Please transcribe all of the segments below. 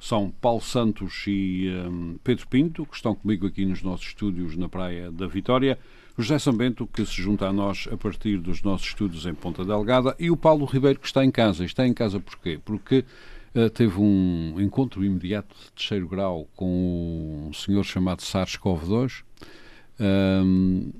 são Paulo Santos e um, Pedro Pinto, que estão comigo aqui nos nossos estúdios na Praia da Vitória. José Sambento, que se junta a nós a partir dos nossos estúdios em Ponta Delgada. E o Paulo Ribeiro, que está em casa. Está em casa porquê? Porque uh, teve um encontro imediato de terceiro grau com um senhor chamado SARS-CoV-2 um,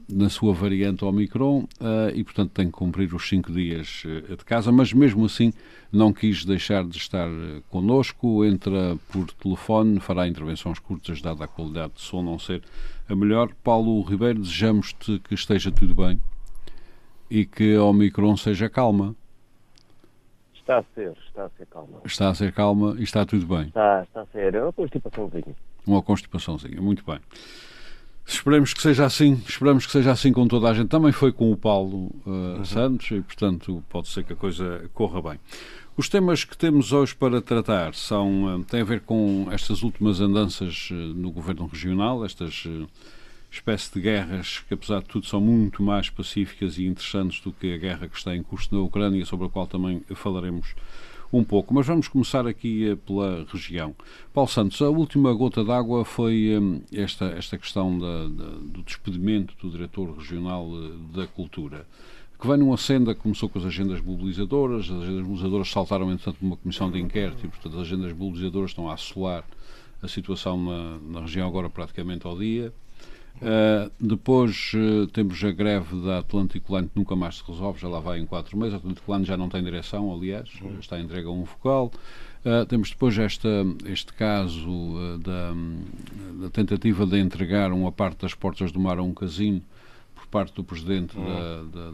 na sua variante Omicron uh, e, portanto, tem que cumprir os cinco dias uh, de casa, mas mesmo assim não quis deixar de estar uh, connosco, entra por telefone, fará intervenções curtas, dada a qualidade de som não ser a melhor. Paulo Ribeiro, desejamos-te que esteja tudo bem e que a Omicron seja calma. Está a ser, está a ser calma. Está a ser calma e está tudo bem. Está, está a ser, é uma constipaçãozinha. Uma constipaçãozinha, muito bem. Esperemos que seja assim, esperamos que seja assim com toda a gente. Também foi com o Paulo uh, uhum. Santos e, portanto, pode ser que a coisa corra bem. Os temas que temos hoje para tratar são, uh, têm a ver com estas últimas andanças uh, no governo regional, estas espécie de guerras que, apesar de tudo, são muito mais pacíficas e interessantes do que a guerra que está em curso na Ucrânia, sobre a qual também falaremos um pouco. Mas vamos começar aqui eh, pela região. Paulo Santos, a última gota d'água foi hum, esta, esta questão da, da, do despedimento do diretor regional eh, da cultura que vem numa senda que começou com as agendas mobilizadoras, as agendas mobilizadoras saltaram, entretanto, uma comissão de inquérito e, portanto, as agendas mobilizadoras estão a assolar a situação na, na região agora praticamente ao dia. Uh, depois uh, temos a greve da Atlântico Line que nunca mais se resolve, já lá vai em quatro meses. A Atlântico Line já não tem direção, aliás, uhum. está entregue a um focal. Uh, temos depois esta, este caso da, da, tentativa de entregar uma parte das portas do mar a um casino por parte do presidente uhum. da, da,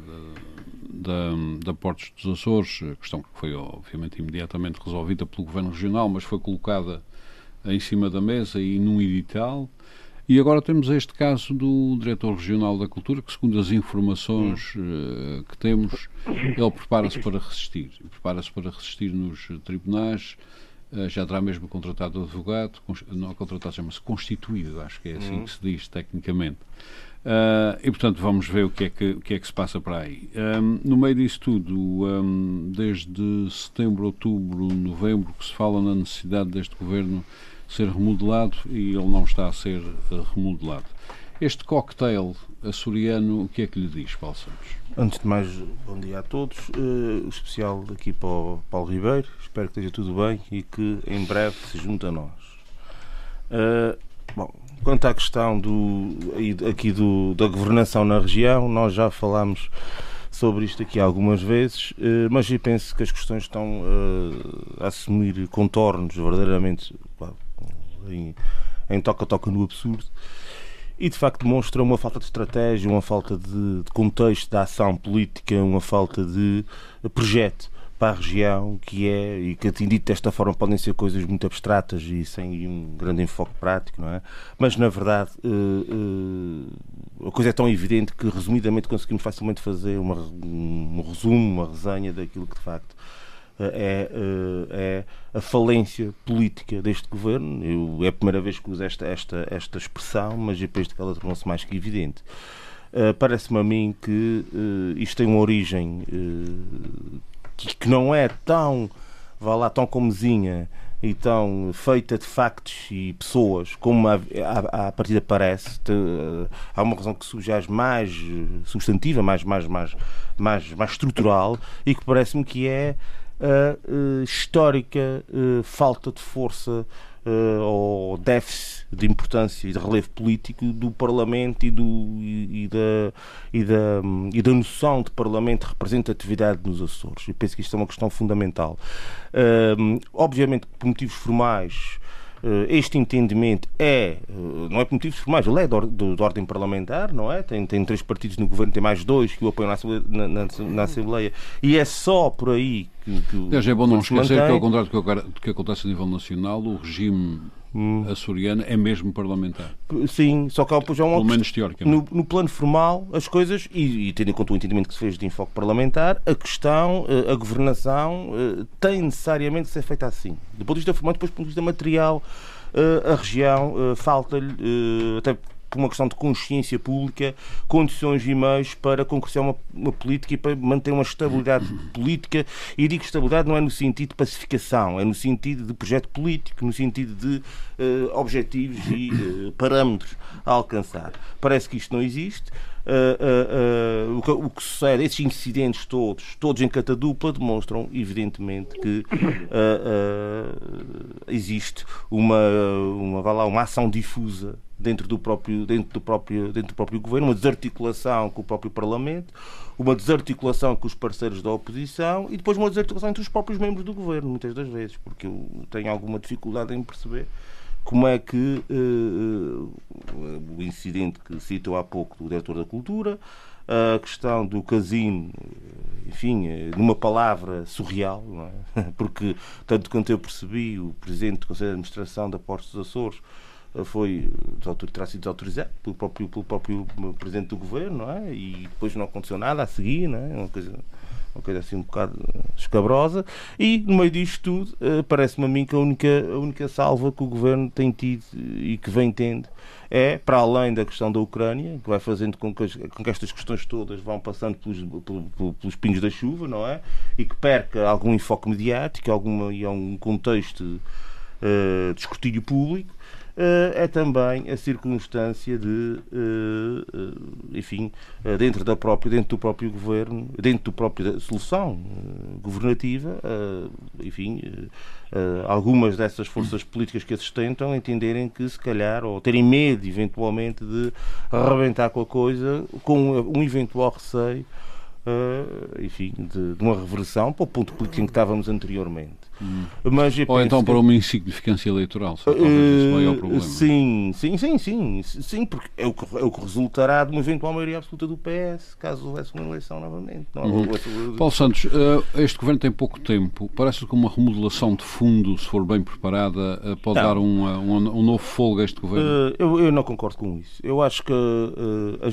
da, da, Portos dos Açores, questão que foi obviamente imediatamente resolvida pelo Governo Regional, mas foi colocada em cima da mesa e num edital. E agora temos este caso do diretor regional da cultura, que segundo as informações uh, que temos, ele prepara-se para resistir. Prepara-se para resistir nos tribunais, uh, já terá mesmo contratado advogado, não contratado, chama-se constituído, acho que é assim uhum. que se diz tecnicamente. Uh, e, portanto, vamos ver o que é que, o que, é que se passa para aí. Um, no meio disso tudo, um, desde setembro, outubro, novembro, que se fala na necessidade deste governo ser remodelado e ele não está a ser eh, remodelado. Este cocktail açoriano, o que é que lhe diz, Paulo Santos? Antes de mais, bom dia a todos. Uh, especial aqui para o Paulo Ribeiro. Espero que esteja tudo bem e que em breve se junte a nós. Uh, bom, quanto à questão do, aqui do, da governação na região, nós já falámos sobre isto aqui algumas vezes, mas eu penso que as questões estão a assumir contornos verdadeiramente em, em toca-toca no absurdo e de facto demonstra uma falta de estratégia, uma falta de, de, contexto da ação política, uma falta de projeto para a região, que é, e que atendido desta forma podem ser coisas muito abstratas e sem um grande enfoque prático, não é? Mas na verdade uh, uh, a coisa é tão evidente que resumidamente conseguimos facilmente fazer uma, um resumo, uma resenha daquilo que de facto é, eh, é a falência política deste governo. Eu, é a primeira vez que uso esta, esta, esta expressão, mas depois de que ela tornou-se mais que evidente. Uh, Parece-me a mim que uh, isto tem uma origem uh, que, que, não é tão, vá lá, tão comezinha e tão feita de factos e pessoas como a, partida parece. Te, há uma razão que surge mais substantiva, mais, mais, mais, mais, mais estrutural e que parece-me que é a uh, histórica uh, falta de força uh, ou déficit de importância e de relevo político do Parlamento e, do, e, e, da, e, da, e da noção de Parlamento de representatividade nos Açores. Eu penso que isto é uma questão fundamental. obviamente, por motivos formais, este entendimento é, eh, não é por motivos formais, ele é de, de, de, ordem parlamentar, não é? Tem, tem três partidos no governo, tem mais dois que o apoiam na Assembleia, na, na, Assembleia e é só por aí que. que é bom não esquecer que, ao contrário do que acontece a nível nacional, o regime hum. açoriana é mesmo parlamentar. Sim, só que há uma Pelo menos teoricamente. No, no, plano formal, as coisas, e, e, tendo em conta o entendimento que se fez de enfoque parlamentar, a questão, eh, a governação, eh, tem necessariamente que ser feita assim. Do ponto de vista formal, depois do ponto de vista material, eh, a região falta-lhe, até por uma questão de consciência pública, condições e meios para concretizar uma, uma, política e para manter uma estabilidade política. E digo estabilidade não é no sentido de pacificação, é no sentido de projeto político, no sentido de uh, objetivos e uh, parâmetros a alcançar. Parece que isto não existe. Uh, uh, uh, o, que, o, que, sucede, esses incidentes todos, todos em catadupla, demonstram, evidentemente, que existe uma, uma, lá, uma ação difusa dentro do próprio dentro do próprio dentro do próprio governo uma desarticulação com o próprio parlamento uma desarticulação com os parceiros da oposição e depois uma desarticulação entre os próprios membros do governo muitas das vezes porque eu tenho alguma dificuldade em perceber como é que uh, o incidente que citou há pouco do diretor da cultura a questão do casino, enfim, numa palavra surreal, é? porque, tanto quanto eu percebi, o presidente do Conselho de Administração da Portos dos Açores foi terá sido desautorizado pelo próprio, pelo próprio presidente do governo, não é? E depois não aconteceu nada a seguir, não é? Uma coisa, uma coisa assim um bocado escabrosa. E no meio disto tudo, eh, parece-me a mim que a única, a única salva que o governo tem tido e que vem tendo é, para além da questão da Ucrânia, que vai fazendo com que, as, com que estas questões todas vão passando pelos, pelos, pelos pingos da chuva, não é? E que perca algum enfoque mediático alguma, e algum contexto uh, de escrutínio público eh, é também a circunstância de, eh, eh, enfim, dentro, da própria, dentro do próprio governo, dentro da própria solução governativa, enfim, algumas dessas forças políticas que a sustentam entenderem que, se calhar, ou terem medo, eventualmente, de arrebentar com a coisa, com um eventual receio enfim, de, de, uma reversão para o ponto político em que estávamos anteriormente. Hum. Mas Ou então para uma insignificância eleitoral, só talvez uh, esse é o problema. Sim, sim, sim, sim, sim, porque é o, que, é o que resultará de uma eventual maioria absoluta do PS, caso houvesse uma eleição novamente. Não, uhum. Paulo Santos, uh, este governo tem pouco tempo, parece que uma remodelação de fundo, se for bem preparada, uh, pode não. dar um, um, um, novo folga a este governo? Eu, eu, não concordo com isso. Eu acho que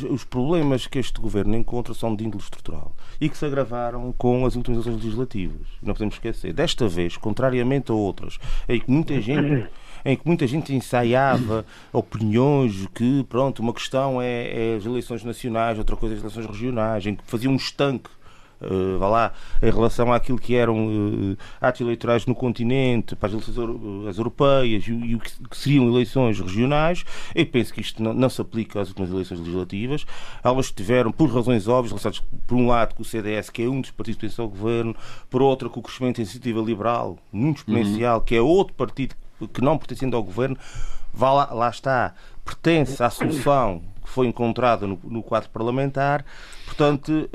os problemas que este governo encontra são de índole estrutural e que se agravaram com as últimas eleições legislativas. Não podemos esquecer. Desta vez, contrariamente a outras, em que muita gente em que muita gente ensaiava opiniões que, pronto, uma questão é, é as eleições nacionais, outra coisa é as eleições regionais, em que fazia um estanque uh, vá lá, em relação àquilo que eram uh, atos eleitorais no continente, para as eleições as europeias e, e o que, seriam eleições regionais, eu penso que isto não, não, se aplica às últimas eleições legislativas. Elas tiveram, por razões óbvias, por um lado, com o CDS, que é um dos partidos que pertencem ao governo, por outro, com o crescimento da iniciativa liberal, muito exponencial, uhum. que é outro partido que não pertencendo ao governo, vá lá, lá está, pertence à solução que foi encontrada no, no quadro parlamentar, portanto.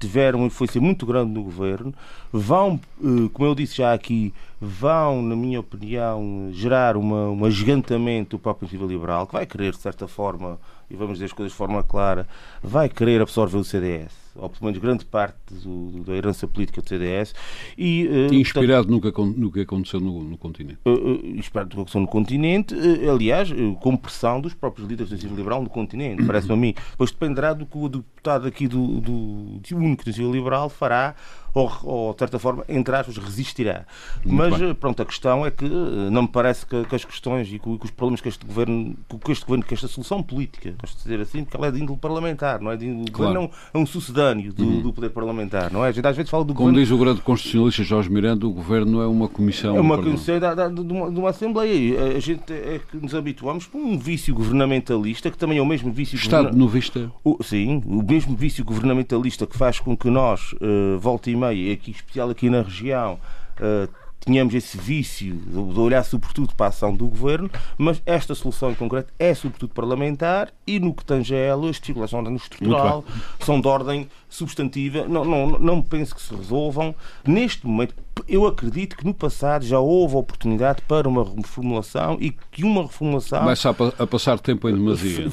Tiveram uma influência muito grande no governo, vão, eh, como eu disse já aqui, vão, na minha opinião, gerar uma, um agigantamento do próprio iniciativa liberal, que vai querer, de certa forma, e vamos dizer as coisas de forma clara, vai querer absorver o CDS ou pelo menos grande parte do, da herança política do CDS. E, uh, inspirado portanto, no, que, no que aconteceu no, no continente. Uh, uh, inspirado no que aconteceu no continente, aliás, com pressão dos próprios líderes do Iniciativa Liberal no continente, parece-me a mim. Pois dependerá do que o deputado aqui do, do, do único do Liberal fará ou, ou de certa forma, entre aspas, resistirá. Muito Mas, bem. pronto, a questão é que não me parece que, que as questões e que, que, os problemas que este governo, que este governo, que esta solução política, gosto de dizer assim, porque ela é de índole parlamentar, não é de índole, claro. não é um sucedâneo do, uhum. do, poder parlamentar, não é? A gente às vezes fala do Como governo... diz o grande constitucionalista Jorge Miranda, o governo é uma comissão. É uma comissão de, de, de, uma, de uma Assembleia. A gente é que nos habituamos por um vício governamentalista, que também é o mesmo vício. Estado novista. O, sim, o mesmo vício governamentalista que faz com que nós, uh, volta e meia, aqui especial aqui na região, uh, tínhamos esse vício de olhar sobretudo para a ação do governo, mas esta solução em concreto é sobretudo parlamentar e no que tange a ela, as dificuldades são de ordem estrutural, são de ordem substantiva, não, não, não penso que se resolvam neste momento, eu acredito que no passado já houve oportunidade para uma reformulação e que uma reformulação começa a, a passar tempo em demasia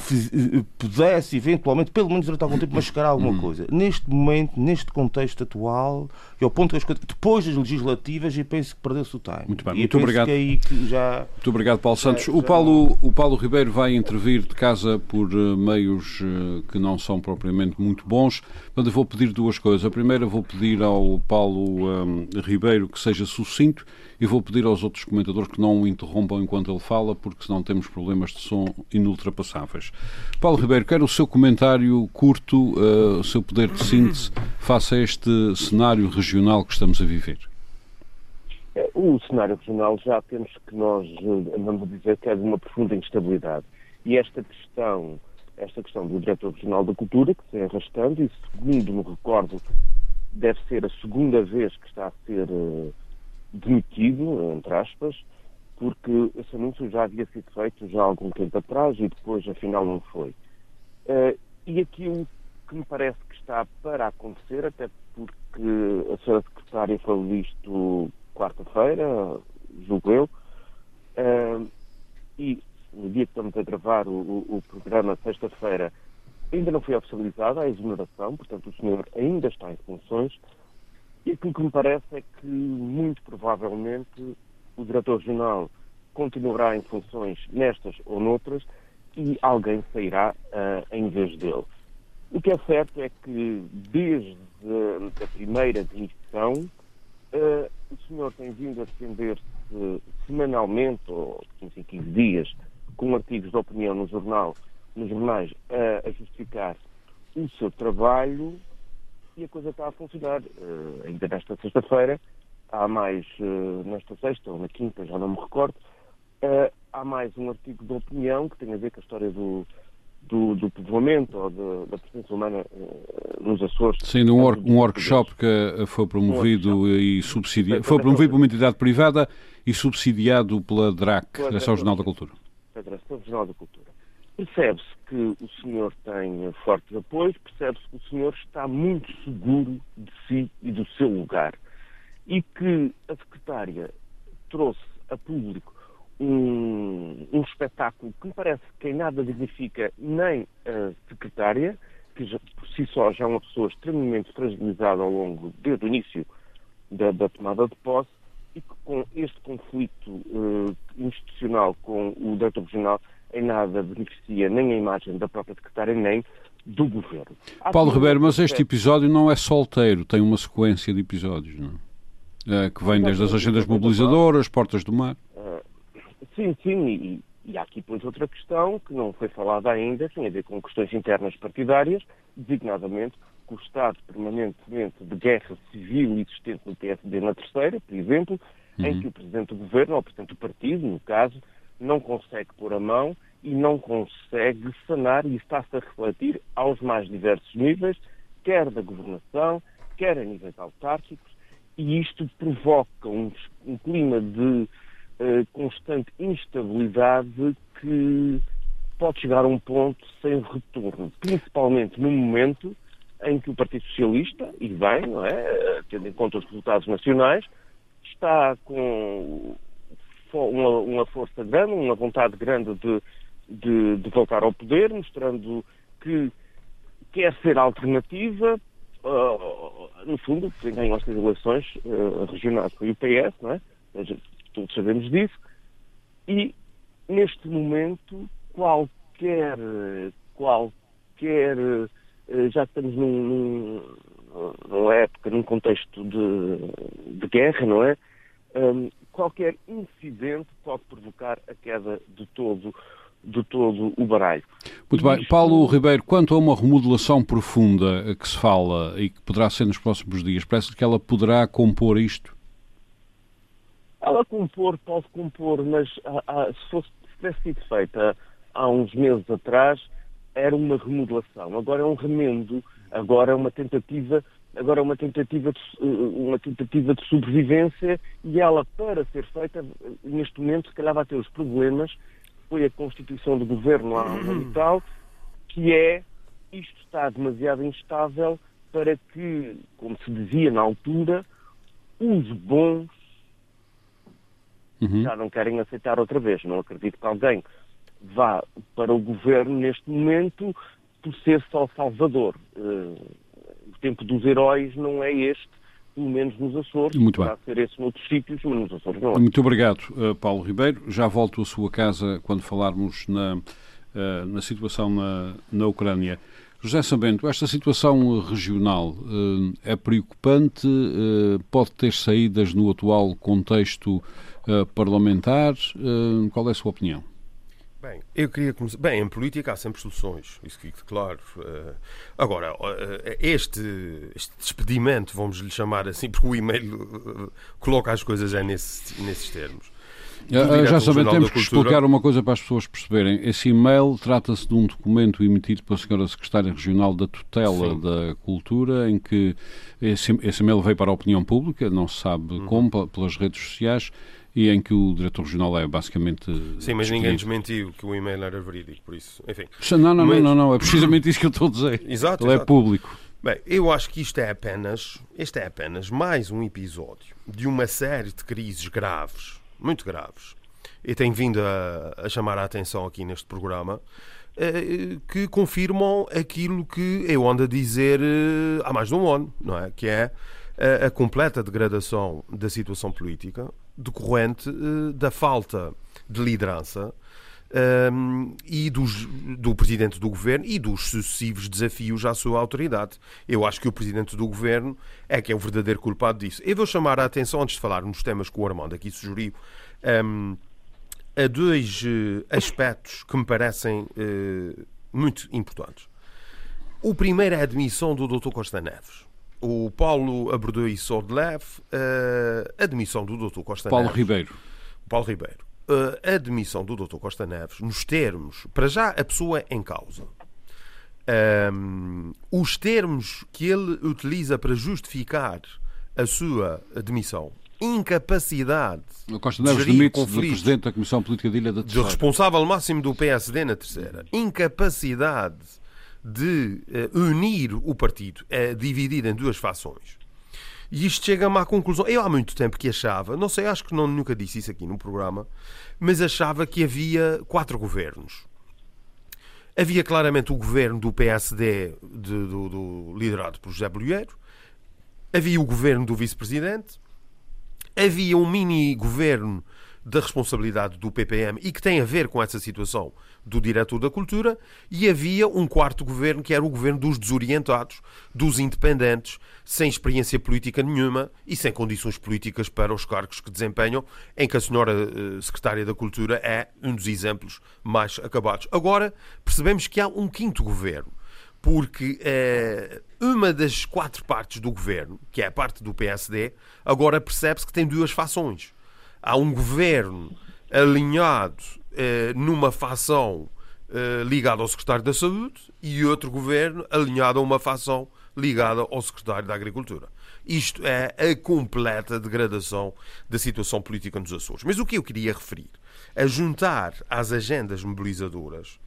pudesse eventualmente, pelo menos durante algum tempo, mascarar alguma Hum. coisa. Neste momento, neste contexto atual, e ao ponto que as coisas, depois das legislativas, eu penso que perdeu-se o time. Muito bem, e muito obrigado. Que é que já Muito obrigado, Paulo Santos. já O Paulo, o Paulo Ribeiro vai intervir de casa por eh, meios eh, que não são propriamente muito bons. Portanto, eu vou pedir duas coisas. A primeira, vou pedir ao Paulo eh, Ribeiro que seja sucinto e vou pedir aos outros comentadores que não o interrompam enquanto ele fala, porque senão temos problemas de som inultrapassáveis. Paulo Ribeiro, quero o seu comentário curto, eh, o seu poder de síntese face a este cenário regional que estamos a viver. O cenário regional já temos que nós eh, andamos a dizer que é de uma profunda instabilidade. E esta questão, esta questão do diretor regional da cultura, que se é arrastando, e segundo me recordo, deve ser a segunda vez que está a ser eh, demitido, entre aspas, porque esse anúncio já havia sido feito já há algum tempo atrás e depois afinal não foi. Eh, e aquilo que me parece que está para acontecer, até porque a senhora secretária falou disto quarta-feira, julgo eu, eh, e no dia que estamos a gravar o, o- programa, sexta-feira, ainda não foi oficializada a exoneração, portanto o senhor ainda está em funções, e aquilo que me parece é que, muito provavelmente, o diretor regional continuará em funções nestas ou noutras e alguém sairá ah, em vez dele. O que é certo é que, desde a primeira demissão, ah, o senhor tem vindo a defender-se semanalmente, ou de 15 em 15 dias, com artigos de opinião no jornal, nos jornais, a- a justificar o seu trabalho e a coisa está a funcionar. Eh, ainda nesta sexta-feira, há mais, eh, nesta sexta ou na quinta, já não me recordo, há mais um artigo de opinião que tem a ver com a história do, do, do povoamento ou de- da presença humana eh, nos Açores. Sim, num wor- Portanto, um workshop que eh, foi promovido Um e subsidiado, foi promovido por uma entidade privada e subsidiado pela DRAC, Pela Direção DRAC. Jornal da Cultura. Federação Regional da Cultura. Percebe-se que o senhor tem fortes apoios, percebe-se que o senhor está muito seguro de si e do seu lugar. E que a secretária trouxe a público um, um espetáculo que me parece que em nada dignifica nem a secretária, que já, por si só já é uma pessoa extremamente fragilizada ao longo, desde o início da, da tomada de posse, e que com este conflito eh, institucional com o diretor regional em nada beneficia nem a imagem da própria secretária, nem do governo. Há Paulo Ribeiro, mas este episódio não é solteiro, tem uma sequência de episódios, não é? Eh, que vem desde as agendas mobilizadoras, Portas do Mar. Sim, sim, e, e há aqui depois outra questão que não foi falada ainda, tem a ver com questões internas partidárias, designadamente com o estado permanentemente de guerra civil existente no PSD na terceira, por exemplo, em que o Presidente do Governo, ou o Presidente do Partido, no caso, não consegue pôr a mão e não consegue sanar, e está-se a refletir aos mais diversos níveis, quer da governação, quer a níveis autárquicos, e isto provoca um, um clima de eh, constante instabilidade que pode chegar a um ponto sem retorno, principalmente no momento em que o Partido Socialista, e bem, não é, Eh, tendo em conta os resultados nacionais, está com uma, uma força grande, uma vontade grande de, de, de voltar ao poder, mostrando que quer ser alternativa. ah, no fundo, quem ganhou estas eleições ah, regionais foi o PS, não é? Ou seja, todos sabemos disso. E, neste momento, qualquer, qualquer, eh, já estamos num, num, numa época, num contexto de, de guerra, não é? Hum, qualquer incidente pode provocar a queda de todo, de todo o baralho. Muito bem. Isto- Paulo Ribeiro, quanto a uma remodelação profunda eh, que se fala e que poderá ser nos próximos dias, parece que ela poderá compor isto? Ela compor, pode compor, mas ah, ah, se, fosse, se tivesse sido feita há uns meses atrás, era uma remodelação. Agora é um remendo, agora é uma tentativa, agora é uma tentativa de, eh, uma tentativa de sobrevivência e ela, para ser feita, neste momento, se calhar vai ter os problemas, foi a constituição do governo há um tal, que é isto está demasiado instável para que, como se dizia na altura, os bons Uhum. já não querem aceitar outra vez. Não acredito que alguém vá para o governo neste momento por ser só salvador. Eh, o tempo dos heróis não é este, pelo menos nos Açores. Muito Poderá ser esse noutros sítios, mas nos Açores não é. Muito obrigado, uh, Paulo Ribeiro. Já volto à sua casa quando falarmos na, uh, na situação na, na Ucrânia. José Sambento, esta situação regional uh, é preocupante? pode ter saídas no atual contexto parlamentar? qual é a sua opinião? Bem, eu queria começar. Bem, em política há sempre soluções, isso fica claro. Agora, este, este despedimento, vamos lhe chamar assim, porque o e-mail coloca as coisas já nesse, nesses termos. Já sabemos, temos que explicar uma coisa para as pessoas perceberem. Esse e-mail trata-se de um documento emitido pela Senhora Secretária Regional da Tutela Sim. da Cultura, em que esse, esse, e-mail veio para a opinião pública, não se sabe uhum. como, pelas redes sociais, e em que o diretor regional é basicamente. Sim, mas ninguém desmentiu que o e-mail era verídico, por isso. Enfim. Não, não, mas... não, não, não, é precisamente isso que eu estou a dizer. Exato. Ele exato. é público. Bem, eu acho que isto é apenas, este é apenas mais um episódio de uma série de crises graves muito graves, e tenho vindo a, a chamar a atenção aqui neste programa, eh, que confirmam aquilo que eu ando a dizer eh, há mais de um ano, não é? Que é a, a completa degradação da situação política decorrente eh, da falta de liderança um, e dos, do presidente do governo e dos sucessivos desafios à sua autoridade. Eu acho que o presidente do governo é que é o verdadeiro culpado disso. Eu vou chamar a atenção, antes de falar nos temas que o Armando aqui sugeriu, um, a dois uh, aspectos que me parecem uh, muito importantes. O primeiro é a admissão do Dr. Costa Neves. O Paulo abordou isso ao de leve, uh, a admissão do Dr. Costa Paulo Neves. Ribeiro. Paulo Ribeiro a admissão do Dr. Costa Neves, nos termos, para já a pessoa em causa, um, os termos que ele utiliza para justificar a sua admissão, incapacidade o Costa Neves de demite do Presidente da Comissão Política de Ilha da Terceira. De responsável máximo do PSD na Terceira. Incapacidade de uh, unir o partido, é dividido em duas fações. E isto chega-me à conclusão. Eu há muito tempo que achava, não sei, acho que não, nunca disse isso aqui no programa, mas achava que havia quatro governos. Havia claramente o governo do PSD, de, do, do, liderado por José Bolheiro, havia o governo do vice-presidente, havia um mini-governo da responsabilidade do PPM e que tem a ver com essa situação do diretor da cultura, e havia um quarto governo que era o governo dos desorientados, dos independentes, sem experiência política nenhuma e sem condições políticas para os cargos que desempenham, em que a senhora uh, secretária da Cultura é um dos exemplos mais acabados. Agora percebemos que há um quinto governo, porque uh, uma das quatro partes do governo, que é a parte do PSD, agora percebe-se que tem duas fações. Há um governo alinhado numa facção eh, ligada ao secretário da Saúde e outro governo alinhado a uma facção ligada ao secretário da Agricultura. Isto é a completa degradação da situação política nos Açores. Mas o que eu queria referir, a juntar às agendas mobilizadoras,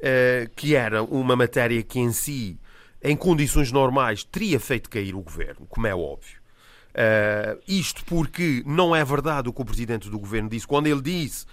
eh, que era uma matéria que em si, em condições normais, teria feito cair o governo, como é óbvio. Isto porque não é verdade o que o presidente do governo disse. Quando ele disse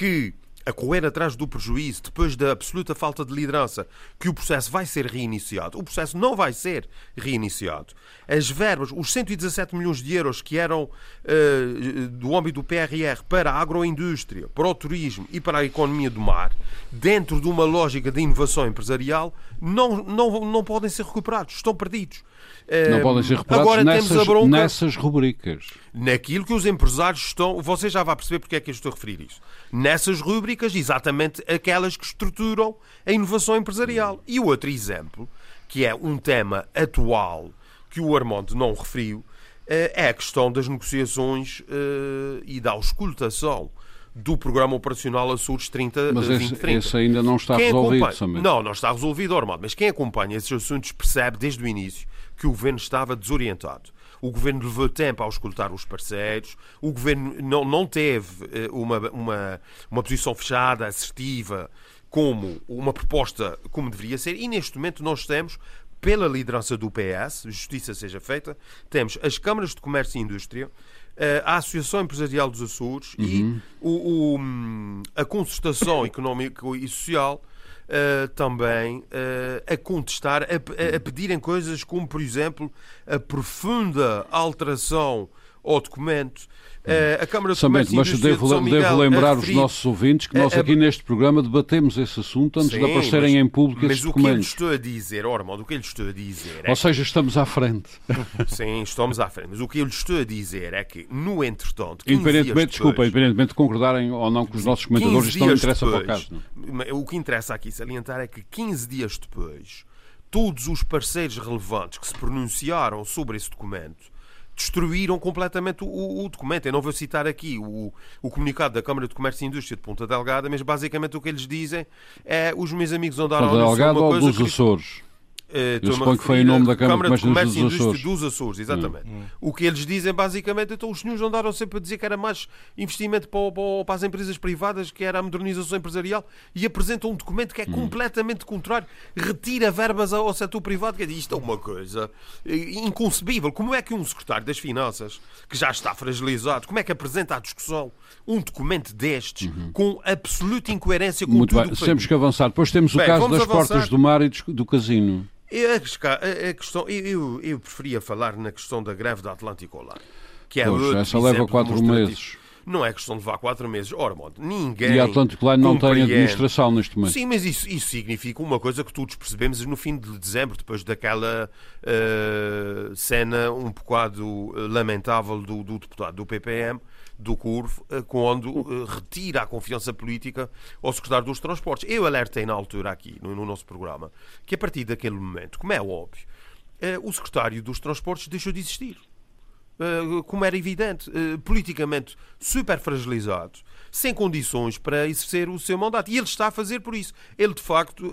que a correr atrás do prejuízo, depois da absoluta falta de liderança, que o processo vai ser reiniciado. O processo não vai ser reiniciado. As verbas, os 117 milhões de euros que eram uh, do âmbito do PRR para a agroindústria, para o turismo e para a economia do mar, dentro de uma lógica de inovação empresarial, não, não, não podem ser recuperados, estão perdidos. Não podem ser reparados Agora nessas, temos a bronca nessas rubricas. Naquilo que os empresários estão. Você já vai perceber porque é que eu estou a referir isso. Nessas rubricas, exatamente aquelas que estruturam a inovação empresarial. E o outro exemplo, que é um tema atual que o Armando não referiu, eh, é a questão das negociações eh, e da auscultação do Programa Operacional Açores 30 Mas esse, 2030. esse ainda não está quem resolvido, acompanha... Não, não está resolvido, Armando. Mas quem acompanha esses assuntos percebe desde o início que o governo estava desorientado. O governo levou tempo a escutar os parceiros, o governo não, não teve eh, uma, uma, uma posição fechada, assertiva, como uma proposta como deveria ser, e neste momento nós temos pela liderança do PS, justiça seja feita, temos as câmaras de comércio e indústria, eh, a Associação Empresarial dos Açores uhum. e o, o, a concertação económica e social uh, também uh, a contestar, a, a, pedirem coisas como, por exemplo, a profunda alteração ao documento Uh, a Câmara de Comércio mas devo, de Miguel, devo lembrar os nossos ouvintes que nós aqui neste programa debatemos esse assunto antes Sim, de aparecerem mas, em público esses documentos. Mas o que eu lhe estou a dizer, Ormond, o que eu lhe estou a dizer... É Ou seja, estamos à frente. Sim, estamos à frente. Mas o que eu lhe estou a dizer é que, no entretanto... Independentemente, desculpa, independentemente de concordarem ou não com os nossos comentadores, isto não interessa depois, para o caso. Não? O que interessa aqui salientar é que 15 dias depois, todos os parceiros relevantes que se pronunciaram sobre esse documento destruíram completamente o, o, documento. Eu não vou citar aqui o, o, comunicado da Câmara de Comércio e Indústria de Ponta Delgada, mas basicamente o que eles dizem é os meus amigos andaram Ponta Delgada ou dos Açores? Uh, Eu suponho que foi em nome da Câmara, Câmara de Comércio e Indústria dos, dos Açores. Exatamente. Hum. O que eles dizem, basicamente, então os senhores andaram sempre a dizer que era mais investimento para, para, para, as empresas privadas, que era a modernização empresarial, e apresentam um documento que é hum. completamente contrário, retira verbas ao setor privado. Que é, isto é uma coisa eh, inconcebível. Como é que um secretário das Finanças, que já está fragilizado, como é que apresenta à discussão um documento destes uhum. com absoluta incoerência com Muito tudo bem. Temos que avançar. Depois temos o caso das avançar. portas do mar e do casino. A, questão, eu, eu, preferia falar na questão da greve da Atlântico Line. Que é pois, essa leva quatro meses. Não é questão de levar quatro meses. Ora, modo, ninguém. E a Atlântico Line não tem administração neste momento. Sim, mas isso, isso significa uma coisa que todos percebemos no fim de dezembro, depois daquela uh, cena um bocado eh, lamentável do, do deputado do PPM do Curvo, eh, quando eh, retira a confiança política ao secretário dos Transportes. Eu alertei na altura aqui, no, no nosso programa, que a partir daquele momento, como é óbvio, eh, o secretário dos Transportes deixou de existir. Como era evidente, politicamente super fragilizado, sem condições para exercer o seu mandato. E ele está a fazer por isso. Ele, de facto,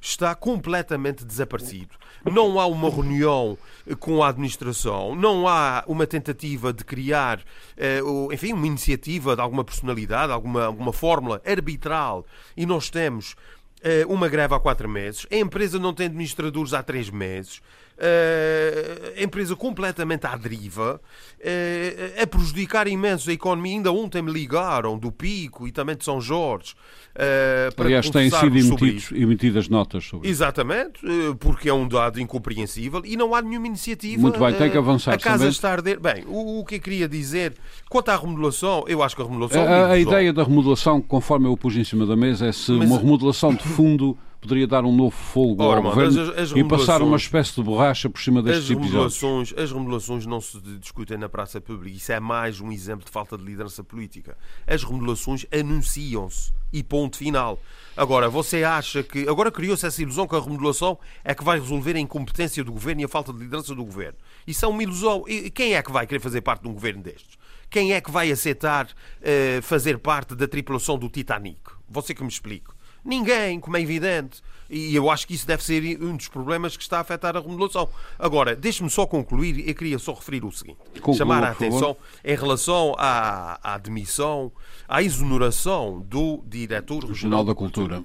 está completamente desaparecido não há uma reunião com a administração, não há uma tentativa de criar, eh, enfim, uma iniciativa de alguma personalidade, alguma, alguma fórmula arbitral, e nós temos eh, uma greve há quatro meses, a empresa não tem administradores há três meses, uh, empresa completamente à deriva, uh, a prejudicar imenso a economia. Ainda ontem me ligaram do Pico e também de São Jorge. Uh, para Aliás, têm sido emitidos, emitidas notas sobre isso. Exatamente, porque é um dado incompreensível e não há nenhuma iniciativa. Muito bem, tem que avançar. A casa também. está a arder. Bem, o, o, que eu queria dizer, quanto à remodelação, eu acho que a remodelação. A, a ideia da remodelação, conforme eu pus em cima da mesa, é se Mas, uma remodelação de fundo poderia dar um novo fogo ao governo as, as e passar uma espécie de borracha por cima destes as remodelações, As remodelações não se discutem na praça pública. Isso é mais um exemplo de falta de liderança política. As remodelações anunciam-se e ponto final. Agora, você acha que. Agora criou-se essa ilusão que a remodelação é que vai resolver a incompetência do governo e a falta de liderança do governo. Isso é uma ilusão. E quem é que vai querer fazer parte de um governo destes? Quem é que vai aceitar uh, fazer parte da tripulação do Titanic? Você que me explique. Ninguém, como é evidente. E eu acho que isso deve ser um dos problemas que está a afetar a remodelação. Agora, deixe-me só concluir, eu queria só referir o seguinte: Conclua, chamar a atenção em relação à, à demissão, à exoneração do diretor regional da Cultura.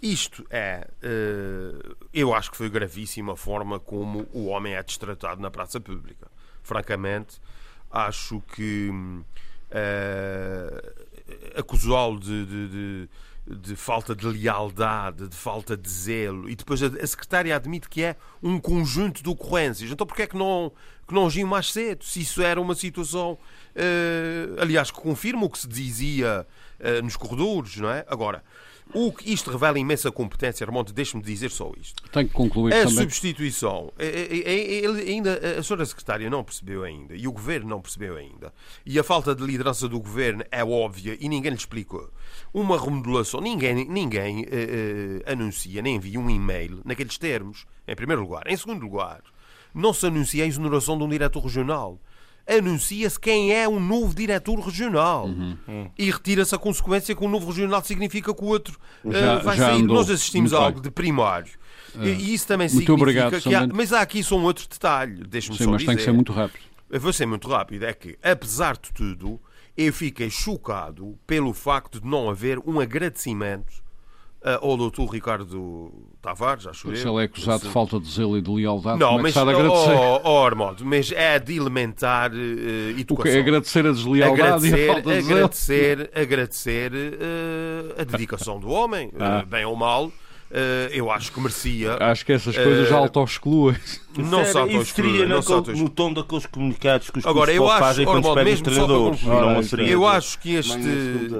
Isto é, eh, eu acho que foi gravíssima a forma como o homem é destratado na praça pública. Francamente, acho que uh, acusá-lo de, de, de de falta de lealdade, de falta de zelo, e depois a secretária admite que é um conjunto de ocorrências. Então porquê é que não, que não agiu mais cedo? Se isso era uma situação, uh, aliás, que confirma o que se dizia uh, nos corredores, não é? Agora, o que isto revela imensa competência, Armando, deixe-me dizer só isto. Tenho que concluir a também. substituição, é, é, é, ele ainda, a senhora secretária não percebeu ainda, e o governo não percebeu ainda, e a falta de liderança do governo é óbvia e ninguém lhe explicou. Uma remodelação, ninguém, ninguém uh, uh, anuncia, nem envia um e-mail naqueles termos, em primeiro lugar. Em segundo lugar, não se anuncia a exoneração de um diretor regional anuncia-se quem é o novo diretor regional. Uhum. E retira-se a consequência que o novo regional significa que o outro uh, vai já sair. Andou. Nós assistimos a algo de primário. Uh, e isso também muito significa obrigado, que há... Mas há aqui só um outro detalhe. Deixa-me só mas dizer. tem que ser muito rápido. vou ser muito rápido. É que, apesar de tudo, eu fiquei chocado pelo facto de não haver um agradecimento uh, ou o doutor Ricardo Tavares, acho eu. ele é acusado de falta de zelo e de lealdade, Não, é mas, está a agradecer? oh, oh, Armando, mas é de elementar uh, educação. é agradecer a deslealdade e a agradecer, falta de zelo? agradecer, agradecer uh, a dedicação do homem, Ah. bem ou mal. Uh, eu acho que merecia. Acho que essas coisas Eh, auto-excluem. Não seria não no, tom daqueles comunicados que os Agora, eu acho, fazem quando despedem os só treinadores. eu acho que este,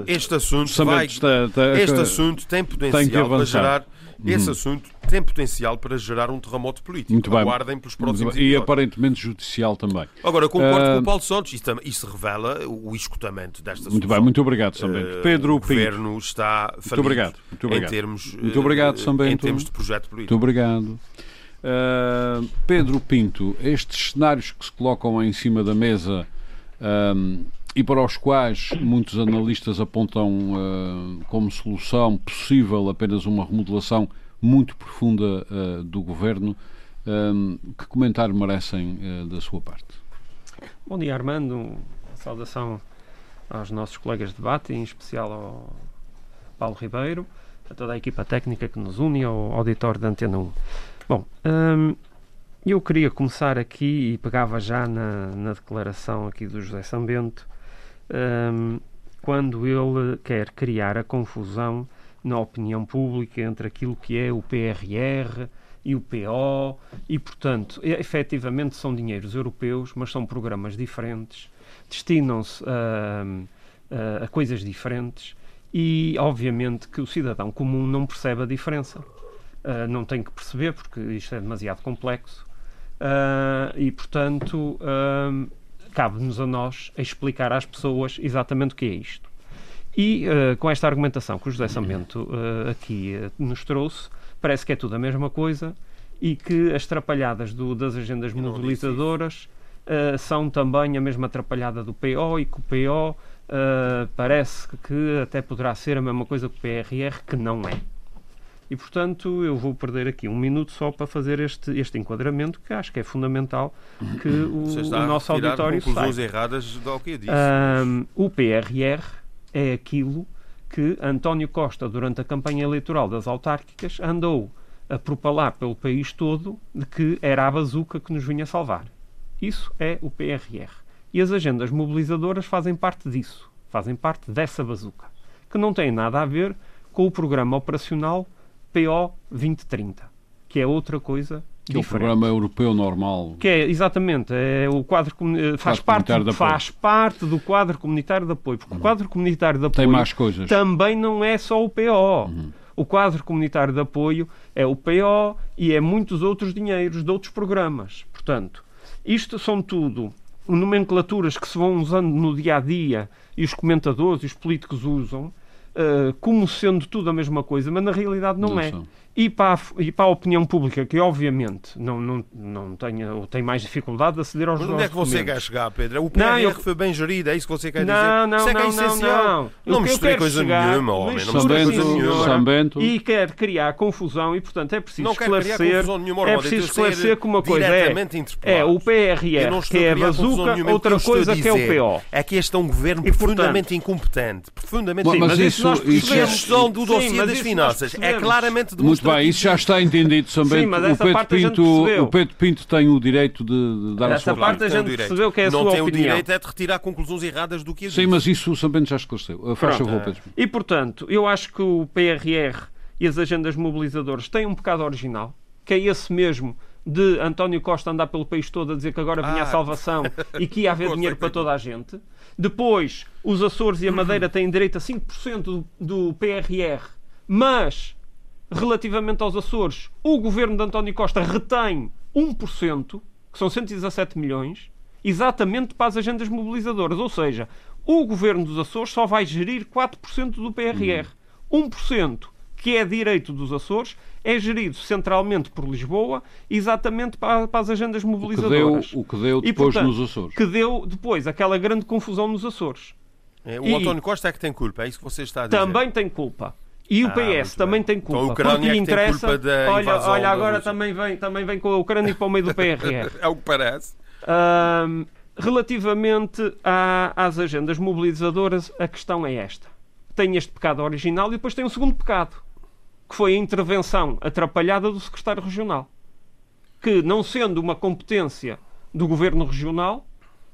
este assunto vai, está- está- este assunto tem potencial para gerar esse assunto tem potencial para gerar um terremoto político. Muito bem. Aguardem pelos Muito próximos. E aparentemente judicial também. Agora, concordo Ah, com o Paulo Santos. Isso, isso revela o escutamento desta Muito bem, muito obrigado, São Bento. Eh, Pedro o Pinto. governo está falido obrigado, muito obrigado. em termos Muito eh, obrigado, São em Bento. termos de projeto Muito político. obrigado. Uh, Pedro Pinto, estes cenários que se colocam em cima da mesa um, e para os quais muitos analistas apontam uh, como solução possível apenas uma remodelação muito profunda uh, do governo, um, que comentário merecem uh, da sua parte? Bom dia, Armando. Saudação aos nossos colegas de debate, em especial ao Paulo Ribeiro, a toda a equipa técnica que nos une ao auditório da Antena 1. Bom, hum, eu queria começar aqui e pegava já na, na declaração aqui do José Sambento, hum, quando ele quer criar a confusão na opinião pública entre aquilo que é o PRR e o PO, e portanto, efetivamente são dinheiros europeus, mas são programas diferentes, destinam-se a, a- coisas diferentes e, obviamente, que o cidadão comum não percebe a diferença. Ah, não tem que perceber, porque isto é demasiado complexo. Ah, e, portanto, ah, cabe-nos a nós explicar às pessoas exatamente o que é isto. E ah, com esta argumentação que o José Sambento ah, aqui ah, nos trouxe, parece que é tudo a mesma coisa e que as trapalhadas do- das agendas mobilizadoras são também a mesma atrapalhada do PO e que o PO parece que até poderá ser a mesma coisa que o PRR, que não é. E, portanto, eu vou perder aqui um minuto só para fazer este, este enquadramento, que acho que é fundamental que o, o nosso auditório conclusões saiba. erradas do que disse. Ahm, o PRR é aquilo que António Costa, durante a campanha eleitoral das autárquicas, andou a propalar pelo país todo de que era a bazuca que nos vinha salvar. Isso é o PRR. E as agendas mobilizadoras fazem parte disso, fazem parte dessa bazuca, que não tem nada a ver com o programa operacional PO 2030, que é outra coisa Que é o diferente. programa europeu normal. Que é, exatamente, é o quadro eh, faz, parte, faz parte do quadro comunitário de apoio, porque o quadro comunitário de Tem apoio mais coisas. também não é só o PO. Uhum. O quadro comunitário de apoio é o PO e é muitos outros dinheiros de outros programas. Portanto, isto são tudo nomenclaturas que se vão usando no dia a dia e os comentadores e os políticos usam eh, como sendo tudo a mesma coisa, mas na realidade não, Não é. são. E para, a, e para a opinião pública, que obviamente não, não, não tenha, ou tem mais dificuldade de aceder aos Mas onde é que você quer chegar, Pedro? O Não, PRR eu- foi bem gerido, é isso que você quer dizer? Não, não, Isso é que é não, não, essencial. não. Não misturei coisa chegar- nenhuma, homem. Não mistura misturei coisa nenhuma. São Bento. E quer criar confusão e, portanto, é preciso Não esclarecer. nenhuma, é preciso a esclarecer que uma coisa é, é o não PRR, que é a criar confusão bazuca, outra a coisa que é o PO. É que este é um governo E, portanto- profundamente incompetente. Profundamente Bom, mas incompetente. isso- nós isso- a das isso nós finanças é percebemos. claramente Muito demonstrativo. Bem, isso já está entendido, São Sim, mas o, essa Pedro parte a gente Pinto, percebeu. o Pedro Pinto tem o direito de, de dar a Essa sua parte opinião. a o gente direito. percebeu que é a não sua tem opinião. o direito é de retirar conclusões erradas do que eu Sim, mas isso o São Bento já esclareceu. Uh, Faz favor, Pedro. E, portanto, eu acho que o PRR e as agendas mobilizadoras têm um pecado original, que é esse mesmo de António Costa andar pelo país todo a dizer que agora vinha Ah. a salvação e que ia haver dinheiro para toda a gente. Depois, os Açores e a Madeira têm direito a 5% do, do PRR, mas, relativamente aos Açores, o governo de António Costa retém 1%, que são 117 milhões, exatamente para as agendas mobilizadoras. Ou seja, o governo dos Açores só vai gerir 4% do PRR. 1% que é direito dos Açores é gerido centralmente por Lisboa, exatamente para, para as agendas O que deu, mobilizadoras. o que deu E, depois portanto, nos Açores. Que deu depois aquela grande confusão nos Açores. É, o E- António Costa é que tem culpa, é isso que você está a dizer. Também tem culpa. E o Ah, PS também bem. tem Então a culpa. Ucrânia porque é lhe que tem interessa. culpa olha, olha agora também vem, também vem com a Ucrânia para o meio do PRR. É o que parece. Ahm, relativamente à- às agendas mobilizadoras, a questão é esta. Tem este pecado original e depois tem um segundo pecado, que foi a intervenção atrapalhada do secretário regional, que não sendo uma competência do governo regional,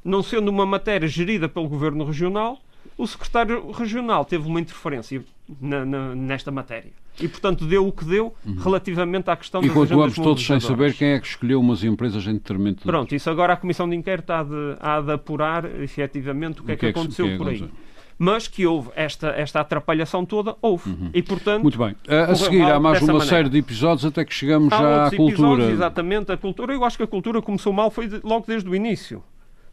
não sendo uma matéria gerida pelo governo regional, o secretário regional teve uma interferência na- na- nesta matéria. E, portanto, deu o que deu relativamente à questão Uhum. E das agendas continuamos todos sem saber quem é que escolheu umas empresas em detrimento de Pronto, isso agora a Comissão de Inquérito há de, há de apurar efetivamente o que é que, aconteceu o que é que por aí. aconteceu. Mas que houve esta, esta atrapalhação toda, houve. E, portanto, Uhum. Muito bem. A, a correu seguir há mais uma maneira. série de episódios até que chegamos Há já à cultura. exatamente, a cultura. Eu acho que a cultura começou mal foi de- logo desde o início,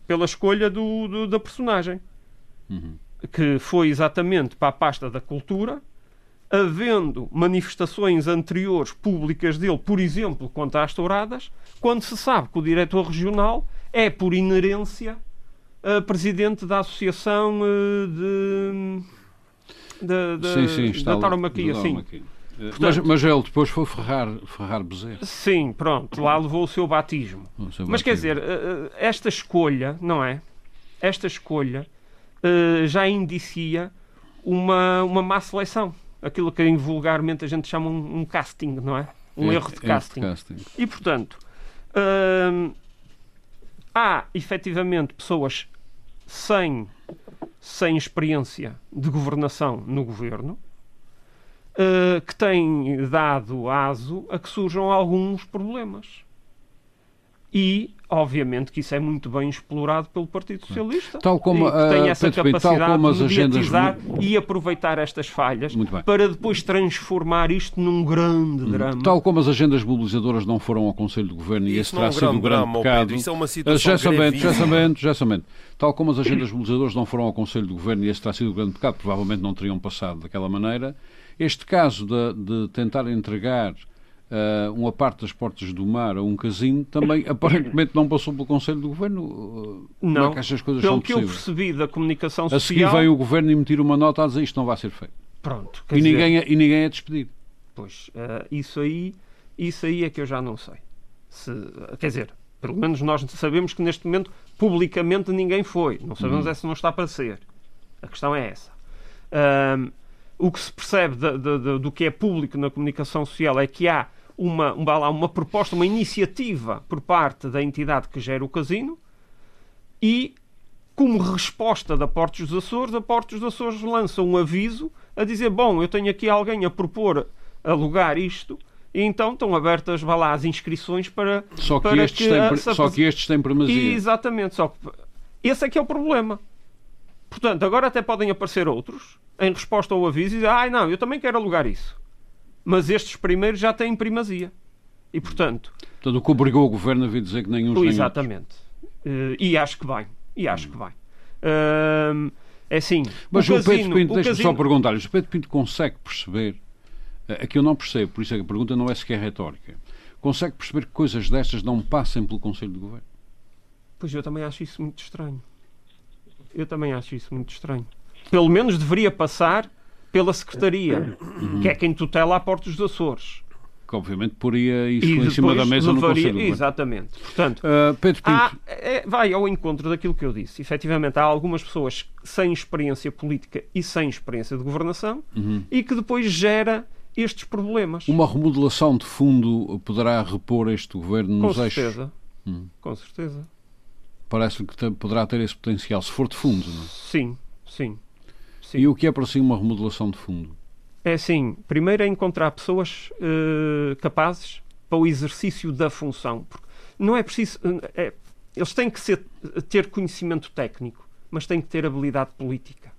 pela escolha do, do- da personagem, Uhum. Que foi exatamente para a pasta da cultura, havendo manifestações anteriores públicas dele, por exemplo, quanto às touradas, quando se sabe que o diretor regional é, por inerência, presidente da Associação eh, de... Da, da, Sim, sim, está da tauromaquia, sim. Eh, mas, mas ele depois foi Ferrar, Ferrar Bezerra. Sim, pronto, lá levou o seu batismo. o seu Mas quer batismo. dizer, eh, eh, esta escolha, não é? Esta escolha eh, já indicia uma, uma má seleção. Aquilo que vulgarmente a gente chama um, um casting, não é? Um É- erro de é casting. casting. E, portanto, hum, há efetivamente pessoas sem, sem experiência de governação no governo uh, que têm dado aso a que surjam alguns problemas. E, obviamente, que isso é muito bem explorado pelo Partido Socialista. Tal como, e que tem ah, essa Pedro capacidade como as de agendas mediatizar e aproveitar estas falhas Muito bem. para depois transformar isto num grande drama. Tal como as agendas mobilizadoras não foram ao Conselho de Governo e esse é terá um sido o grande drama, pecado. Pedro, isso é uma situação Já sabendo, já gravíssima. sabendo, já sabendo. Tal como as agendas mobilizadoras não foram ao Conselho de Governo e esse terá sido o grande pecado, provavelmente não teriam passado daquela maneira. Este caso de, de tentar entregar ah, uma parte das portas do mar a um casino também aparentemente não passou pelo Conselho de Governo. Ah, Como é Não. que estas coisas Pelo são que eu possíveis? percebi da comunicação A seguir social. veio o Governo emitir uma nota a dizer isto não vai ser feito. Pronto. E dizer, ninguém, é, e ninguém é despedido. Pois, eh, isso, aí, isso aí é que eu já não sei. Se, quer dizer, pelo menos nós sabemos que neste momento publicamente ninguém foi. Não sabemos é se não está para ser. A questão é essa. O que se percebe da- da- da- do que é público na comunicação social é que há uma, um, lá, uma proposta, uma iniciativa por parte da entidade que gera o casino e, como resposta da Portos dos Açores, a Portos dos Açores lança um aviso a dizer: Bom, eu tenho aqui alguém a propor alugar isto. E então estão abertas vá lá, as inscrições para. Só que, para estes, têm, a- pre- se só que estes têm primazia. Exatamente, só que esse é que é o problema. Portanto, agora até podem aparecer outros em resposta ao aviso e dizer: Ah, não, eu também quero alugar isso. Mas estes primeiros já têm primazia. E portanto, Portanto, o que obrigou o Governo a vir dizer que nem outros. exatamente. Eh, e acho que vai. E acho que vai. Ahm, é assim. Mas o o, Pedro casino, Pinto, o deixa-me só perguntar-lhe, o Pedro Pinto consegue perceber, eh, aqui eu não percebo, por isso é que a pergunta não é sequer retórica, consegue perceber que coisas destas não passem pelo Conselho de Governo? Pois eu também acho isso muito estranho. Eu também acho isso muito estranho. Pelo menos deveria passar pela Secretaria, que é quem tutela a Portos dos Açores. Que obviamente poria isso E em cima da mesa no levaria- Conselho de Governo. Exatamente. Portanto, Ah, Pedro Pinto, há, é- vai ao encontro daquilo que eu disse. Efetivamente, há algumas pessoas sem experiência política e sem experiência de governação e que depois gera estes problemas. uma remodelação de fundo poderá repor este Governo Com nos eixos? certeza. Hum. Com certeza. Parece-lhe que poderá ter esse potencial, se for de fundo. Não é? Sim, sim. Sim. E o que é para si uma remodelação de fundo? É assim, primeiro é encontrar pessoas eh, capazes para o exercício da função. Porque não é preciso. eh, é- eles têm que ser- ter conhecimento técnico, mas têm que ter habilidade política.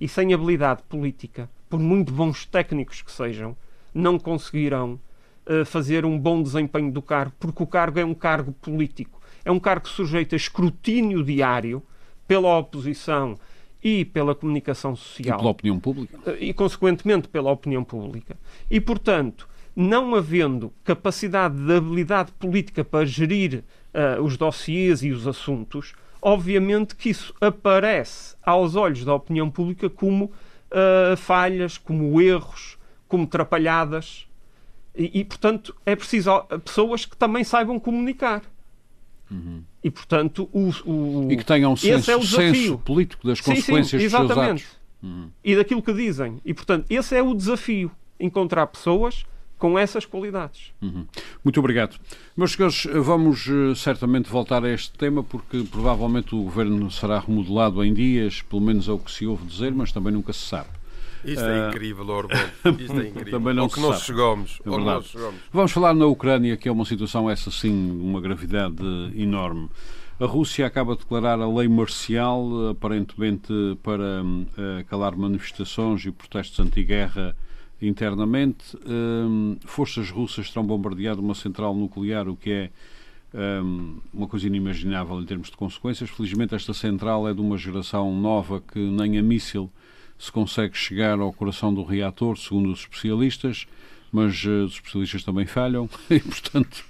E sem habilidade política, por muito bons técnicos que sejam, não conseguirão eh, fazer um bom desempenho do cargo, porque o cargo é um cargo político. É um cargo sujeito a escrutínio diário pela oposição e pela comunicação E social pela opinião pública? e, consequentemente, pela opinião pública. E, portanto, não havendo capacidade de habilidade política para gerir ah, os dossiês e os assuntos, obviamente que isso aparece aos olhos da opinião pública como ah, falhas, como erros, como trapalhadas. E, e, portanto, é preciso pessoas que também saibam comunicar. E, portanto, o, o- E que tenham esse senso, é o senso político das Sim, sim, consequências dos seus atos. E daquilo que dizem. E, portanto, esse é o desafio. encontrar pessoas com essas qualidades. Uhum. Muito obrigado. Meus senhores, vamos uh, certamente voltar a este tema porque provavelmente o governo será remodelado em dias, pelo menos é o que se ouve dizer, mas também nunca se sabe. Isto é uh... incrível, Orbán. Isto é incrível. também não ao que nós chegamos. É nós chegamos. Vamos falar na Ucrânia, que é uma situação, essa sim, uma gravidade enorme. A Rússia acaba de declarar a lei marcial, aparentemente para uh, calar manifestações e protestos anti-guerra internamente. Um, forças russas terão bombardeado uma central nuclear, o que é um, uma coisa inimaginável em termos de consequências. Felizmente, esta central é de uma geração nova que nem a míssil se consegue chegar ao coração do reator, segundo os especialistas, mas uh, os especialistas também falham e, portanto,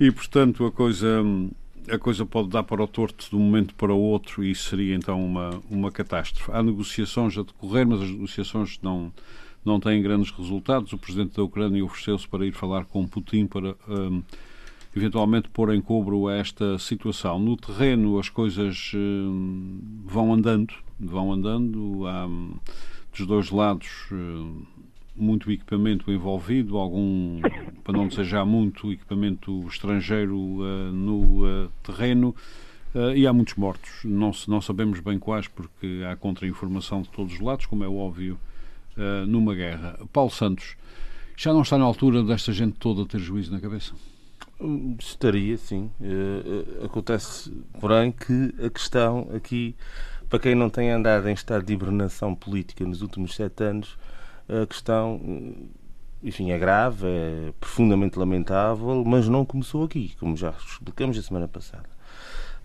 e, portanto a coisa a coisa pode dar para o torto de um momento para o outro e isso seria então uma, uma catástrofe. Há negociações a decorrer, mas as negociações não, não têm grandes resultados. O presidente da Ucrânia ofereceu-se para ir falar com Putin para um, eventualmente pôr em cobro esta situação. No terreno as coisas um, vão andando, vão andando. Há um, dos dois lados hum, muito equipamento envolvido, algum, para não dizer já muito, equipamento estrangeiro uh, no uh, terreno uh, e há muitos mortos. Não, não sabemos bem quais, porque há contra-informação de todos os lados, como é óbvio, numa guerra. Paulo Santos, já não está na altura desta gente toda ter juízo na cabeça? Estaria, sim. acontece, porém, que a questão aqui, para quem não tem andado em estado de hibernação política nos últimos sete anos, a questão, enfim, é grave, é profundamente lamentável, mas não começou aqui, como já explicamos a semana passada.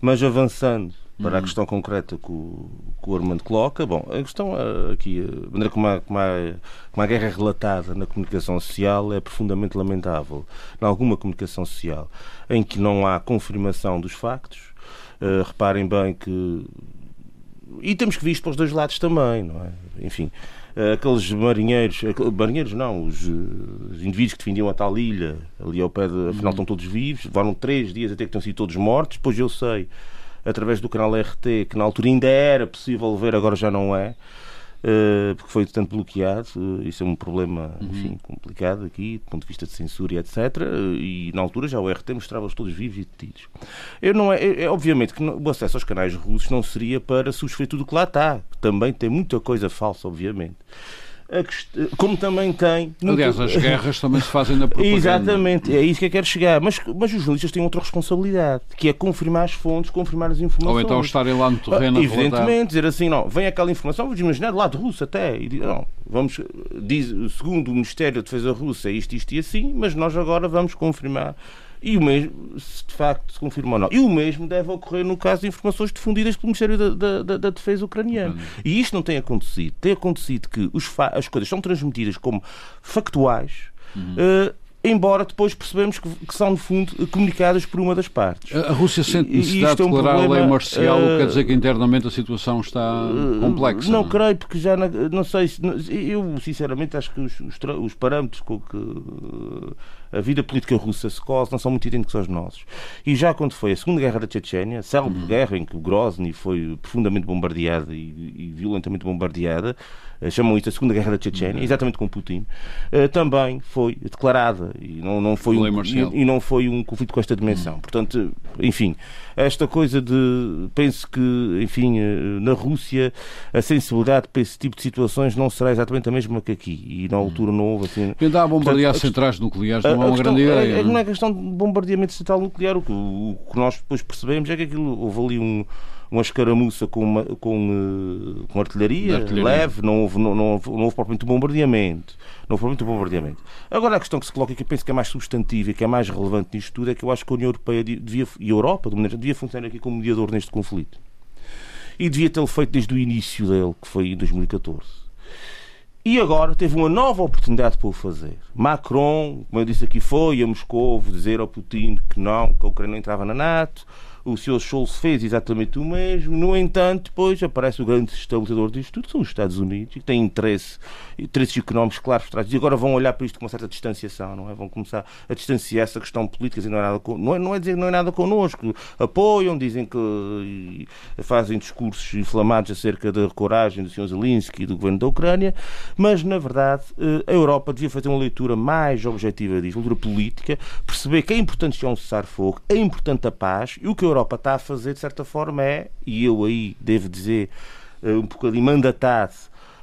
Mas avançando para Uhum. a questão concreta que o, que o Armando coloca, bom, a questão eh, aqui, a maneira como a, como, a, como a guerra é relatada na comunicação social é profundamente lamentável. Em alguma comunicação social em que não há confirmação dos factos, eh, reparem bem que. E temos que ver isto para os dois lados também, não é? Enfim, eh, aqueles marinheiros, marinheiros não, os, eh, os indivíduos que defendiam a tal ilha, ali ao pé de, afinal estão todos vivos, levaram três dias até que tenham sido todos mortos, depois eu sei, através do canal RT, que na altura ainda era possível ver, agora já não é, eh, porque foi tanto bloqueado, eh, isso é um problema, enfim, complicado aqui, do ponto de vista de censura e etc, e na altura já o RT mostrava-os todos vivos e detidos. Eu não é, é, é obviamente que não- o acesso aos canais russos não seria para subscrever tudo o que lá está, também tem muita coisa falsa, obviamente. A como também tem. Aliás, muito- as guerras também se fazem na propaganda. Exatamente, é isso que eu quero chegar. Mas, mas os jornalistas têm outra responsabilidade, que é confirmar as fontes, confirmar as informações. Ou então estarem lá no terreno a relatar. Evidentemente, dizer assim, não, vem aquela informação, vamos imaginar, lá de russo até, e diz, não, vamos, diz, segundo o Ministério da Defesa Russa, é isto, isto e assim, mas nós agora vamos confirmar. E o mesmo, se de facto se confirma ou não. E o mesmo deve ocorrer no caso de informações difundidas pelo Ministério da, da- da- Defesa ucraniano. E isto não tem acontecido. Tem acontecido que os as coisas são transmitidas como factuais, eh, embora depois percebemos que, que são, no fundo, comunicadas por uma das partes. A Rússia sente necessidade é de um declarar a lei problema, marcial, eh, quer dizer que internamente a situação está complexa. Não é? creio, porque já na- não sei se. Eu, sinceramente, acho que os, os os parâmetros com que uh, a vida política russa se cose não são muito idênticos aos nossos. E já quando foi a Segunda Guerra da Chechênia, célebre guerra em que Grozny foi profundamente bombardeada e, e violentamente bombardeada, chamam isto a Segunda Guerra da Chechênia, exatamente com Putin, eh, também foi declarada e não, não foi um, e, e não foi um conflito com esta dimensão. Portanto, enfim, esta coisa de. Penso que, enfim, eh, na Rússia a sensibilidade para esse tipo de situações não será exatamente a mesma que aqui. E na altura não houve assim. Quem dá a bombardear Portanto, centrais nucleares a- não é uma questão grande é- ideia. é- não é? é questão de bombardeamento central nuclear. O que, o que nós depois percebemos é que aquilo houve ali um, uma escaramuça com, uma- com, eh, com artilharia, artilharia. leve, não houve, não, não, houve, não houve propriamente um bombardeamento. Não houve propriamente um bombardeamento. Agora a questão que se coloca e que eu penso que é mais substantiva e que é mais relevante nisto tudo é que eu acho que a União Europeia de- devia, e a Europa de maneira, devia funcionar aqui como mediador neste conflito. E devia tê-lo feito desde o início dele, que foi em 2014. E agora teve uma nova oportunidade para o fazer. Macron, como eu disse aqui, foi a Moscou dizer ao Putin que não, que a Ucrânia não entrava na NATO. O Sr. Scholz fez exatamente o mesmo. No entanto, depois aparece o grande estabilizador disto tudo, são os Estados Unidos, que têm interesse, interesses económicos claros por trás. E agora vão olhar para isto com uma certa distanciação, não é? Vão começar a distanciar essa questão política, e não é nada, não é, não é dizer que não é nada connosco. Apoiam, dizem que fazem discursos inflamados acerca da coragem do Sr. Zelensky e do governo da Ucrânia, mas na verdade eh, a Europa devia fazer uma leitura mais objetiva disto, uma leitura política, perceber que é importante um cessar-fogo, é importante a paz, e o que a Europa está a fazer, de certa forma, é, e eu aí devo dizer, eh, um bocadinho mandatado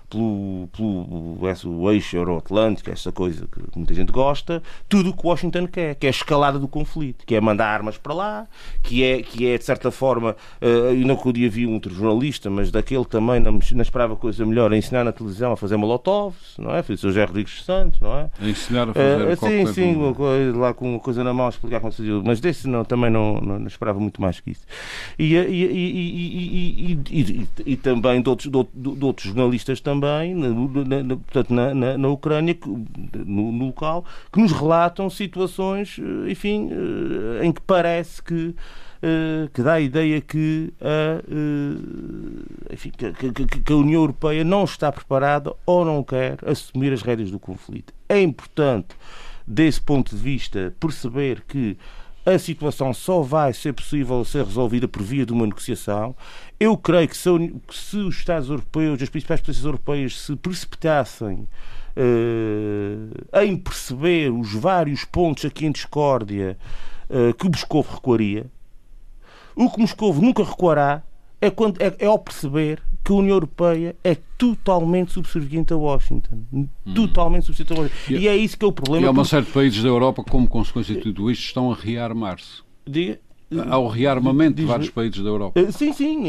pelo, pelo esse, o eixo euroatlântico, essa coisa que muita gente gosta, tudo o que Washington quer, que é a escalada do conflito, que é mandar armas para lá, que é, que é de certa forma, uh, e não que o dia vi um outro jornalista, mas daquele também não, não esperava coisa melhor, a ensinar na televisão a fazer molotovs, não é? Foi o Sr. José Rodrigues Santos, não é? A ensinar a fazer uh, Sim, sim, lá com uma coisa na mão explicar como se fazia, mas desse não, também não, não, não, esperava muito mais que isso. E, e, e, e, e também de outros, de, de outros jornalistas também também, na, na, portanto, na, na, na Ucrânia, no, no, local, que nos relatam situações, eh, enfim, eh, em que parece que eh, que dá a ideia que a, enfim, que, que, a União Europeia não está preparada ou não quer assumir as rédeas do conflito. É importante, desse ponto de vista, perceber que a situação só vai ser possível ser resolvida por via de uma negociação. Eu creio que se, se os Estados europeus, as principais potências europeias, se precipitassem uh, em perceber os vários pontos aqui em discórdia uh, que Moscou recuaria, o que Moscou nunca recuará é, quando, é, é ao perceber que a União Europeia é totalmente subserviente a Washington. Hum. Totalmente subserviente a Washington. E, e, é isso que é o problema. E há uma série de países da Europa, como consequência de tudo isto, estão a rearmar-se. Diga? Ao rearmamento de vários países da Europa. Eh, sim, sim,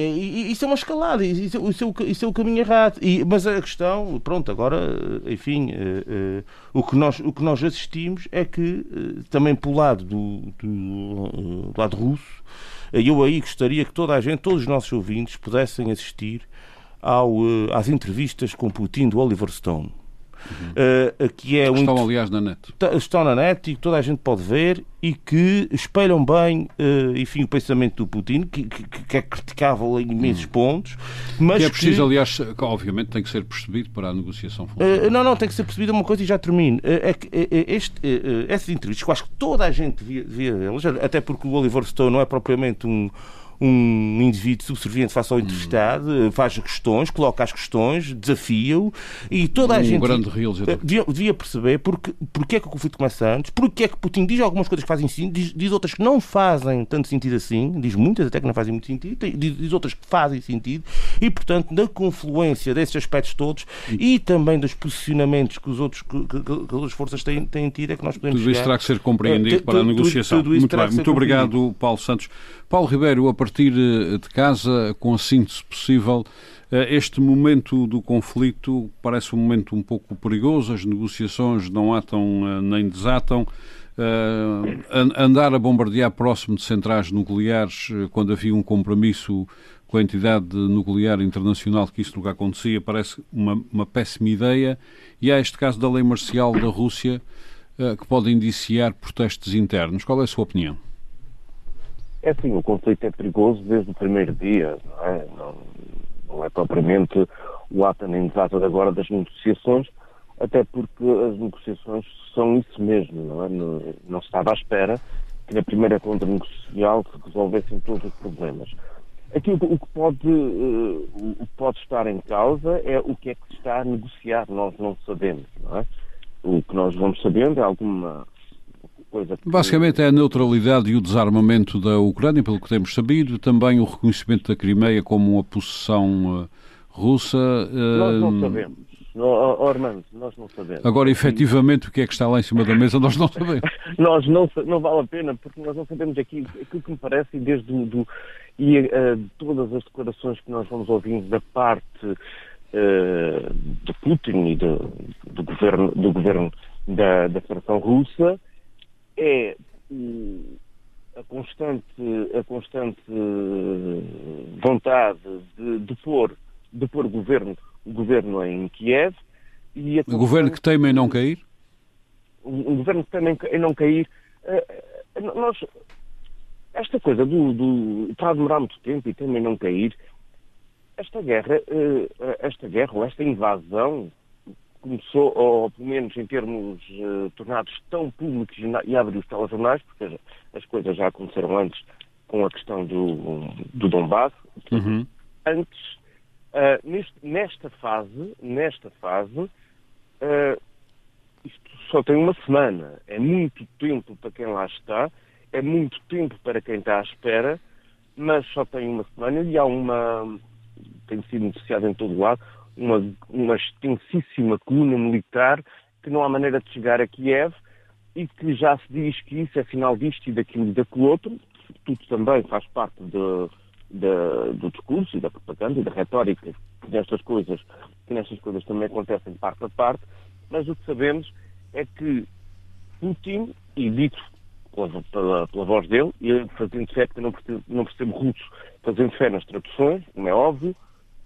isso é uma escalada, isso, isso, é, o, isso é o caminho errado. E, mas a questão, pronto, agora, eh, enfim, uh, uh, o, que nós, o que nós assistimos é que, uh, também pelo lado do, do, do lado russo, eu aí gostaria que toda a gente, todos os nossos ouvintes, pudessem assistir ao, eh, às entrevistas com Putin do Oliver Stone. Uhum. Uh, que é que estão, um... aliás, na net. Estão na net e toda a gente pode ver e que espelham bem, uh, enfim, o pensamento do Putin, que, que, que é criticável em imensos uhum. pontos. Mas que é preciso, que... aliás, obviamente tem que ser percebido para a negociação funcionar. Uh, não, não, tem que ser percebido uma coisa e já termino. é que este, essas entrevistas, que acho que toda a gente devia, devia até porque o Oliver Stone não é propriamente um um indivíduo subserviente face ao entrevistado, hum. faz questões, coloca as questões, desafia-o e toda a um gente grande devia, devia, perceber porque, porque é que o conflito começa antes, porque é que Putin diz algumas coisas que fazem sentido, diz, diz, outras que não fazem tanto sentido assim, diz muitas até que não fazem muito sentido, diz, diz outras que fazem sentido e, portanto, da confluência desses aspectos todos e também dos posicionamentos que, os outros, que, que, que as outras forças têm, têm tido é que nós podemos Tudo isso terá que ser compreendido uh, para a negociação. Muito bem. Muito obrigado, Paulo Santos. Paulo Ribeiro, a partir eh, de casa, com a síntese possível, eh, este momento do conflito parece um momento um pouco perigoso, as negociações não atam eh, nem desatam. andar a bombardear próximo de centrais nucleares, quando havia um compromisso com a entidade nuclear internacional que isso nunca acontecia, parece uma, uma péssima ideia. E há este caso da lei marcial da Rússia que pode indiciar protestos internos. Qual é a sua opinião? É sim, o conflito é perigoso desde o primeiro dia, não é? Não, não é propriamente o ato nem exato agora das negociações, até porque as negociações são isso mesmo, não é? Não, não estava à espera que na primeira conta negocial se resolvessem todos os problemas. Aqui o, que pode, uh, o que pode estar em causa é o que é que se está a negociar, nós não sabemos, não é? O que nós vamos sabendo é alguma coisa. Basicamente é a neutralidade e o desarmamento da Ucrânia, pelo que temos sabido, também o reconhecimento da Crimeia como uma possessão uh, russa. Nós não sabemos. Oh, Armando, nós não sabemos. Agora, efetivamente, o que é que está lá em cima da mesa, nós não sabemos. nós não, não vale a pena, porque nós não sabemos aqui aquilo que me parece, e desde do, e uh, todas as declarações que nós vamos ouvindo da parte uh, de Putin e do, do governo, do governo da, da Federação Russa, é a constante, a constante vontade de, de, pôr, de pôr o governo, governo em Kiev. E o governo que teme em não cair? O, o governo que teme em não cair. Uh, nós, esta coisa do, do está a demorar muito tempo e também não cair. Esta guerra, eh, esta guerra ou esta invasão começou, ou pelo menos em termos uh, tornados tão públicos e abre os telejornais, porque as coisas já aconteceram antes com a questão do, do Donbass. Uhum. Antes, uh, neste, nesta fase, nesta fase, uh, isto só tem uma semana. É muito tempo para quem lá está, é muito tempo para quem está à espera, mas só tem uma semana e há uma, tem sido noticiado em todo lado, uma, uma extensíssima coluna militar que não há maneira de chegar a Kiev e que já se diz que isso é sinal disto e daquilo e daquilo outro. Tudo também faz parte de, de, do discurso e da propaganda e da retórica que nestas coisas, que nestas coisas também acontecem parte a parte, mas o que sabemos é que Putin, e dito pela, pela, pela voz dele, e fazendo fé, porque não percebo, não percebo russo, fazendo fé nas traduções, como é óbvio,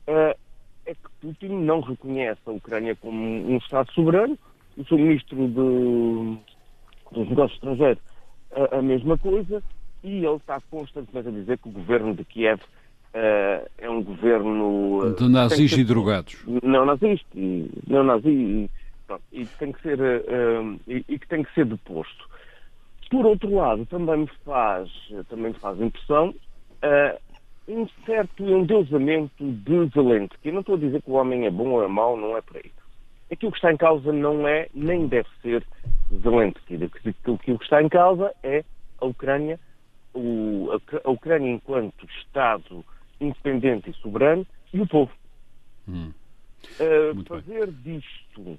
uh, Putin não reconhece a Ucrânia como um Estado soberano. O seu ministro de, dos Negócios Estrangeiros a, a, mesma coisa. E ele está constantemente a dizer que o governo de Kiev uh, é um governo. Uh, de nazis e drogados. Não nazista. E, não nazi. E, e, tem que ser, uh, e, e, que tem que ser deposto. Por outro lado, também me faz, também me faz impressão um certo endeusamento de Zelensky. Eu não estou a dizer que o homem é bom ou é mau, não é por aí. Aquilo que está em causa não é, nem deve ser Zelensky. Aquilo que está em causa é a Ucrânia, o, a, a, Ucrânia enquanto Estado independente e soberano e o povo. Hum. Uh, fazer bem. disto,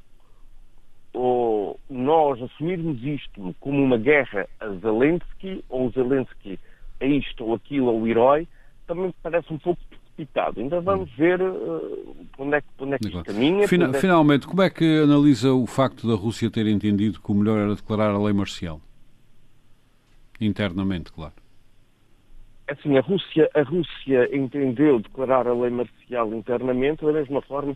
ou nós assumirmos isto como uma guerra a Zelensky, ou Zelensky a isto ou aquilo, ou o herói, também parece um pouco precipitado. Ainda vamos hum. ver uh, onde é que, onde é que isto caminha. Fina, é finalmente, como é que analisa o facto da Rússia ter entendido que o melhor era declarar a lei marcial? Internamente, claro. Assim, a Rússia, a Rússia entendeu declarar a lei marcial internamente da mesma forma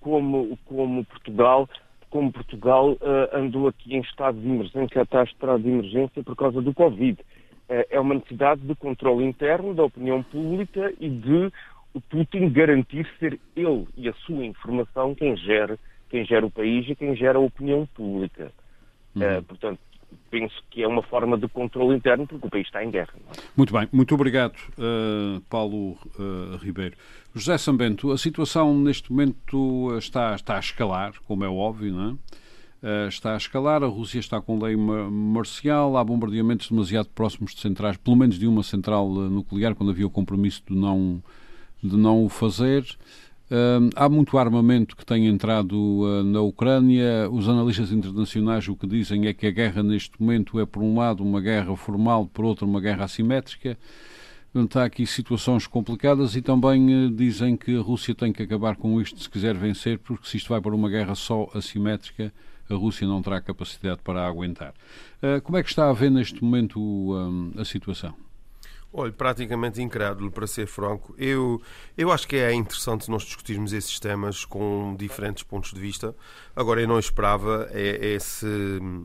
como, como Portugal como Portugal uh, andou aqui em estado de emergência, está estado de emergência por causa do Covid. Eh, é uma necessidade de controle interno da opinião pública e de o Putin garantir ser ele e a sua informação quem gera, quem gera o país e quem gera a opinião pública. Uhum. Uh, portanto, penso que é uma forma de controle interno porque o país está em guerra. É? Muito bem, muito obrigado, uh, Paulo uh, Ribeiro. José Sambento, a situação neste momento está, está a escalar, como é óbvio, não é? Uh, está a escalar, a Rússia está com lei marcial, há bombardeamentos demasiado próximos de centrais, pelo menos de uma central uh, nuclear, quando havia o compromisso de não, de não o fazer. Uh, há muito armamento que tem entrado na Ucrânia. Os analistas internacionais o que dizem é que a guerra neste momento é, por um lado, uma guerra formal, por outro, uma guerra assimétrica. Portanto, há aqui situações complicadas e também dizem que a Rússia tem que acabar com isto se quiser vencer, porque se isto vai para uma guerra só assimétrica, a Rússia não terá capacidade para aguentar. Uh, como é que está a ver neste momento um, a situação? Olha, praticamente incrédulo, para ser franco. Eu, eu acho que é interessante nós discutirmos esses temas com diferentes pontos de vista. Agora, eu não esperava esse,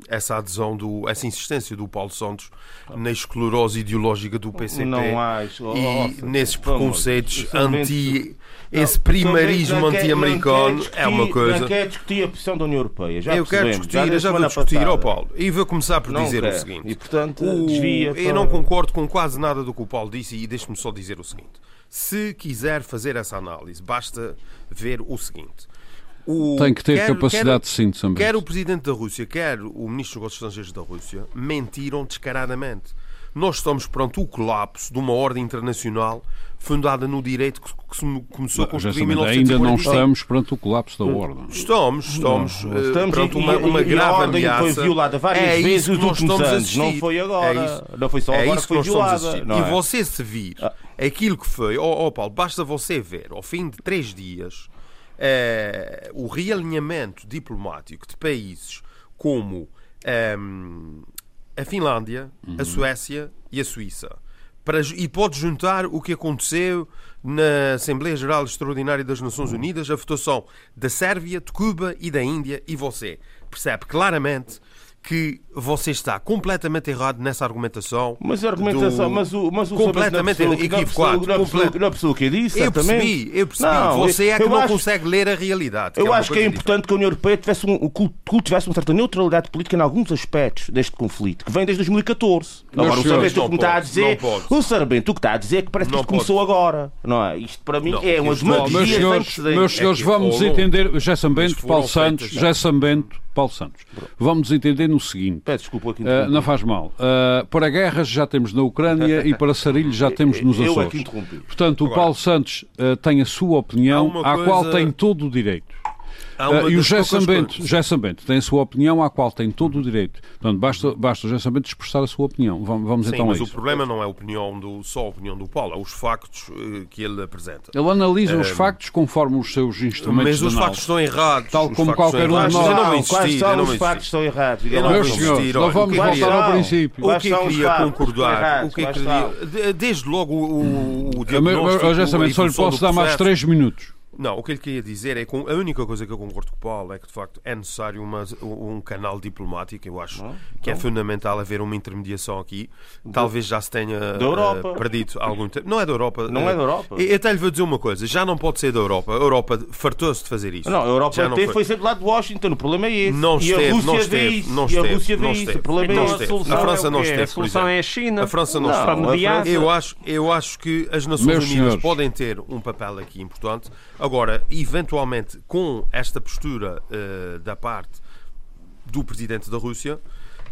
essa adesão, do, essa insistência do Paulo Santos na esclerose ideológica do PCP não acho. e nesses preconceitos anti esse primarismo anti-americano é uma coisa. Não quer discutir a posição da União Europeia. Já eu quero discutir, eu já vou discutir, ó oh, Paulo. E vou começar por não dizer quer. o seguinte. E portanto, o... desvia. Eu não concordo com quase nada do que o Paulo disse e deixe-me só dizer o seguinte. Se quiser fazer essa análise, basta ver o seguinte. O, Tem que ter quer, capacidade quer, de síntese. Quer o Presidente da Rússia, quer o Ministro dos Negócios Estrangeiros da Rússia mentiram descaradamente. Nós estamos perante o colapso de uma ordem internacional fundada no direito que, se começou a construir em 1945. Ainda não estamos perante o colapso da ordem. Estamos, estamos, não, estamos perante uma, uma e, grave e a foi violada várias é vezes nos últimos anos. Não foi agora. É não foi só é agora que foi violada. E é? você se vir ah. aquilo que foi, ó oh, oh, Paulo, basta você ver, ao fim de três dias, eh, o realinhamento diplomático de países como ehm, a Finlândia, uhum. a Suécia e a Suíça. Para, e pode juntar o que aconteceu na Assembleia Geral Extraordinária das Nações Unidas, a votação da Sérvia, de Cuba e da Índia, e você. Percebe claramente que você está completamente errado nessa argumentação. Mas a argumentação, do- mas o, mas o completamente não equivocado, Não não percebeu o que eu disse, Eu percebi, eu percebi. Não, você é que eu não acho- consegue ler a realidade. Eu uma acho que é importante que a União Europeia tivesse um, cultivasse uma certa neutralidade política em alguns aspectos deste conflito, que vem desde 2014. Agora, o Sarbento não o que me está a dizer, não o Sarbento o que está a dizer é que parece que Não isto começou agora. Não é? Isto para mim Não, é uma demagogia meus senhores, meus senhores que vamos entender, Gerson Bento, Paulo Santos, Gerson Bento, Paulo Santos. Vamos entender no seguinte. Peço desculpa aqui. Uh, não faz mal. Uh, para guerras já temos na Ucrânia e para sarilhos já temos nos Eu é que Açores. interrompi. Portanto, o Agora- Paulo Santos uh, tem a sua opinião, à coisa- qual tem todo o direito. Uh, uma e o Gerson Bento, Gerson Bento tem a sua opinião, à qual tem todo o direito. Portanto, basta, basta o Gerson Bento expressar a sua opinião. Vamos, vamos Sim, então a mas o isso. problema não é a opinião do, só a opinião do Paulo, é os factos eh, que ele apresenta. Ele analisa os factos conforme os seus instrumentos Mas de os análise. factos estão errados. Tal como qualquer um de nós. Eu não Quais eu são os factos estão errados? Eu não senhores, não vamos o que é voltar ao princípio. O que é que os queria concordar? O que é queria- de- Desde logo o, o, o diagnóstico, a Bento, só lhe posso dar mais três minutos. Não, o que ele queria dizer é que a única coisa que eu concordo com o Paulo é que de facto é necessário uma- um canal diplomático. Eu acho que é fundamental haver uma intermediação aqui. Talvez já se tenha Da Europa. eh, perdido algum tempo. Não é da Europa. Não eh, é da Europa. Eu até lhe vou dizer uma coisa: já não pode ser da Europa. A Europa fartou-se de fazer isso. Não, a Europa Já não teve, foi sempre lá de Washington. O problema é esse. Não e esteve, a Rússia não vê esteve, isso. não e a esteve, Rússia vê não isso. esteve. O problema Não é Então a esteve. solução A França é não esteve, A solução é a China. A França não, Não, a. França- Eu acho, eu acho que as Nações Meus Unidas senhores. podem ter um papel aqui importante. Agora, eventualmente, com esta postura eh, da parte do presidente da Rússia,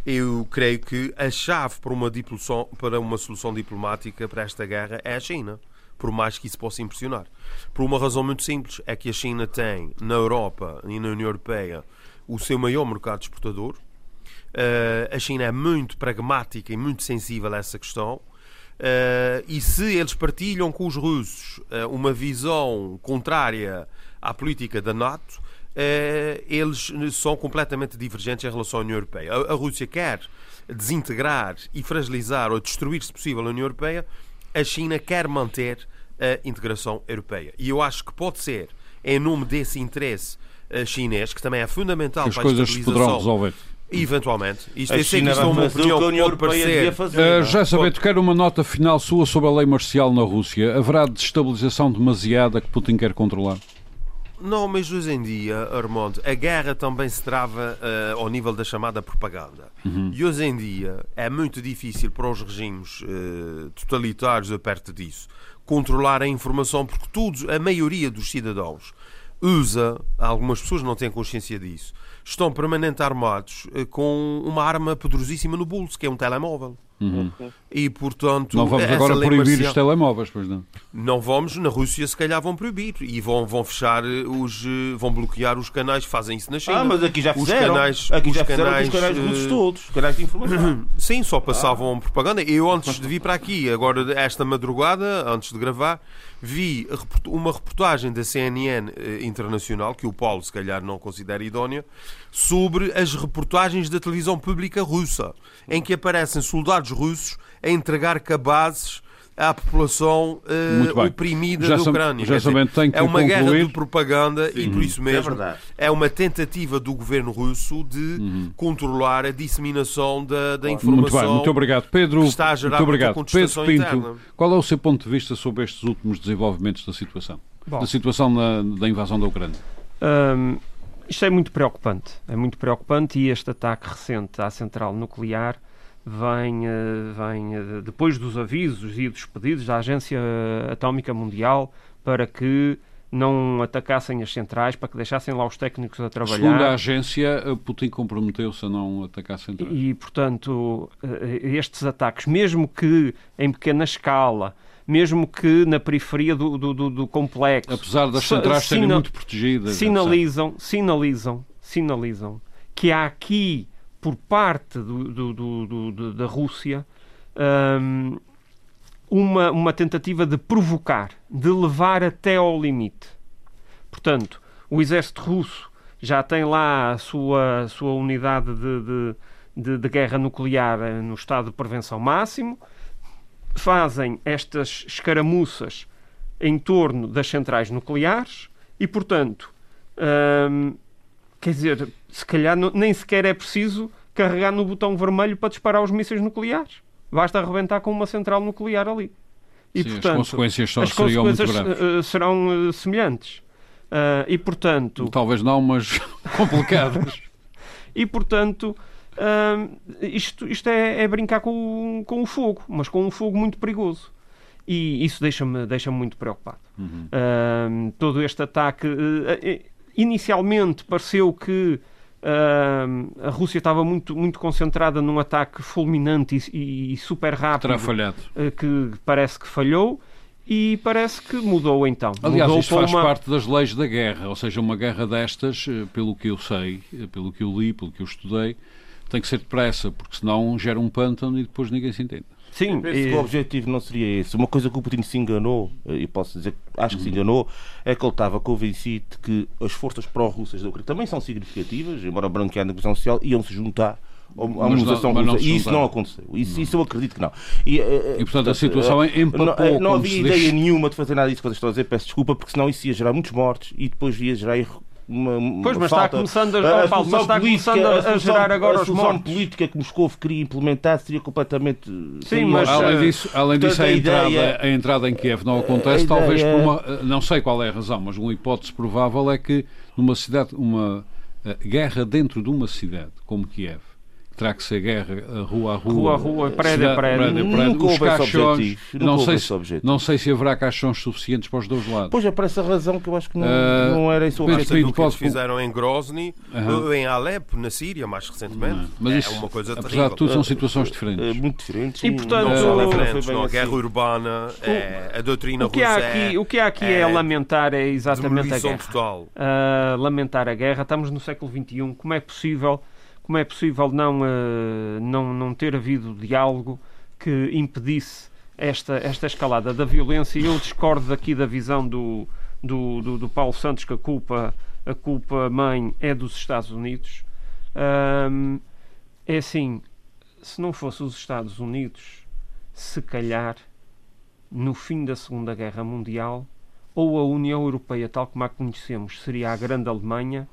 eu creio que a chave para uma, para uma solução diplomática para esta guerra é a China. Por mais que isso possa impressionar. Por uma razão muito simples: é que a China tem na Europa e na União Europeia o seu maior mercado exportador. Eh, a China é muito pragmática e muito sensível a essa questão. Eh, e se eles partilham com os russos eh, uma visão contrária à política da NATO, eh, eles são completamente divergentes em relação à União Europeia. A, a Rússia quer desintegrar e fragilizar ou destruir, se possível, a União Europeia. A China quer manter a integração europeia. E eu acho que pode ser, em nome desse interesse chinês, que também é fundamental Que as para a coisas se poderão resolver. Eventualmente. Isto A eu sei que China isto é uma fazer o que a opinião União Europeia devia fazer. Uh, não? já sabendo, quero uma nota final sua sobre a lei marcial na Rússia. Haverá destabilização demasiada que Putin quer controlar? Não, mas hoje em dia, Armando, a guerra também se trava eh, ao nível da chamada propaganda. E hoje em dia é muito difícil para os regimes eh, totalitários, a perto disso, controlar a informação, porque todos, a maioria dos cidadãos usa, algumas pessoas não têm consciência disso, estão permanentemente armados eh, com uma arma poderosíssima no bolso, que é um telemóvel. E, portanto, Não vamos agora proibir marcial- os telemóveis, pois não? não vamos, na Rússia se calhar vão proibir e vão, vão fechar eh, os. eh, vão bloquear os canais, fazem isso na China. Ah, mas aqui já Os fizeram. canais- aqui os já fizeram canais, os canais russos todos. Os canais de informação. Sim, só passavam propaganda. Eu antes de vir para aqui, agora esta madrugada, antes de gravar, vi uma reportagem da CNN eh, Internacional, que o Paulo se calhar não considera idónea, sobre as reportagens da televisão pública russa, em que aparecem soldados russos a entregar cabazes à população Muito bem. oprimida Já da Ucrânia. já dizer, tenho que é uma guerra concluir. de propaganda e por isso mesmo verdade. é uma tentativa do governo russo de controlar a disseminação da, da informação. Muito bem, muito obrigado. Pedro, que está a gerar muito muita obrigado. Pedro Pinto, interna. qual é o seu ponto de vista sobre estes últimos desenvolvimentos da situação? Bom. Da situação na- da invasão da Ucrânia? Hum, isto é muito preocupante. É muito preocupante e este ataque recente à central nuclear vem, vem depois dos avisos e dos pedidos da Agência Atómica Mundial para que não atacassem as centrais, para que deixassem lá os técnicos a Segundo a trabalhar. agência, eh, Putin comprometeu-se a não atacar a central. E, portanto, eh, estes ataques, mesmo que em pequena escala, mesmo que na periferia do, do, do- complexo, Apesar das centrais serem muito protegidas. sinalizam, sinalizam, sinalizam que há aqui, por parte do- do- do- da Rússia, hum, uma, uma tentativa de provocar, de levar até ao limite. Portanto, o exército russo já tem lá a sua, sua unidade de, de- de- de guerra nuclear no estado de prevenção máximo, fazem estas escaramuças em torno das centrais nucleares e, portanto, hum, quer dizer, se calhar não- nem sequer é preciso carregar no botão vermelho para disparar os mísseis nucleares. Basta arrebentar com uma central nuclear ali. E, Sim, portanto, as consequências as consequências muito graves. serão semelhantes. Uh, e portanto. Talvez não, mas complicadas. e portanto. Uh, isto isto é, é, brincar com, com o fogo, mas com um fogo muito perigoso. E isso deixa-me deixa muito preocupado. Uhum. Uh, todo este ataque. Inicialmente pareceu que a Rússia estava muito, muito concentrada num ataque fulminante e, e super rápido. Terá falhado. Que parece que falhou e parece que mudou então. Aliás, mudou isto faz uma... parte das leis da guerra, ou seja, uma guerra destas, eh, pelo que eu sei, eh, pelo que eu li, pelo que eu estudei, tem que ser depressa, porque senão gera um pântano e depois ninguém se entende. Sim, eu penso que o objetivo não seria esse. Uma coisa que o Putin se enganou, eh, e posso dizer acho que se enganou, é que ele estava convencido que as forças pró-russas da Ucrânia também são significativas, embora branquear na negociação social, iam se juntar a mobilização russa. E isso não aconteceu. Isso, não. isso eu acredito que não. E, eh, e portanto, a situação é empapou. Não, eh, não havia ideia deixa... nenhuma de fazer nada disso que vocês estão a dizer, peço desculpa, porque senão isso ia gerar muitos mortos e depois ia gerar uma, uma pois, mas falta. está começando a, a, Paulo, mas está política, começando a, a, gerar agora a os mortos. política que Moscou queria implementar seria completamente... Sim, mas... Além eh, disso, além disso a, a, entrada, ideia, a entrada em Kiev não acontece, talvez por uma... Não sei qual é a razão, mas uma hipótese provável é que numa cidade, uma guerra dentro de uma cidade como Kiev, terá que ser guerra rua a rua, rua, a rua prédio a prédio. Nunca Os caixões, não sei, se, não sei se haverá caixões suficientes para os dois lados. Pois é, por essa razão que eu acho que não, uh, não era isso o objetivo. que fizeram em Grozny, uh em Alepo, na Síria, mais recentemente. Mas é isso, uma coisa apesar terrível. de tudo, são situações diferentes. É, muito diferentes. E, portanto, não são diferentes. Não, a guerra assim. urbana, é, a doutrina o que russa há aqui, O que há aqui é, é lamentar é exatamente a guerra. Total. Uh, lamentar a guerra. Estamos no século XXI. Como é possível como é possível não, uh, não, não ter havido diálogo que impedisse esta, esta escalada da violência? Eu discordo aqui da visão do, do, do, do Paulo Santos que a culpa, a culpa mãe é dos Estados Unidos. É assim, se não fosse os Estados Unidos, se calhar, no fim da Segunda Guerra Mundial, ou a União Europeia, tal como a conhecemos, seria a grande Alemanha,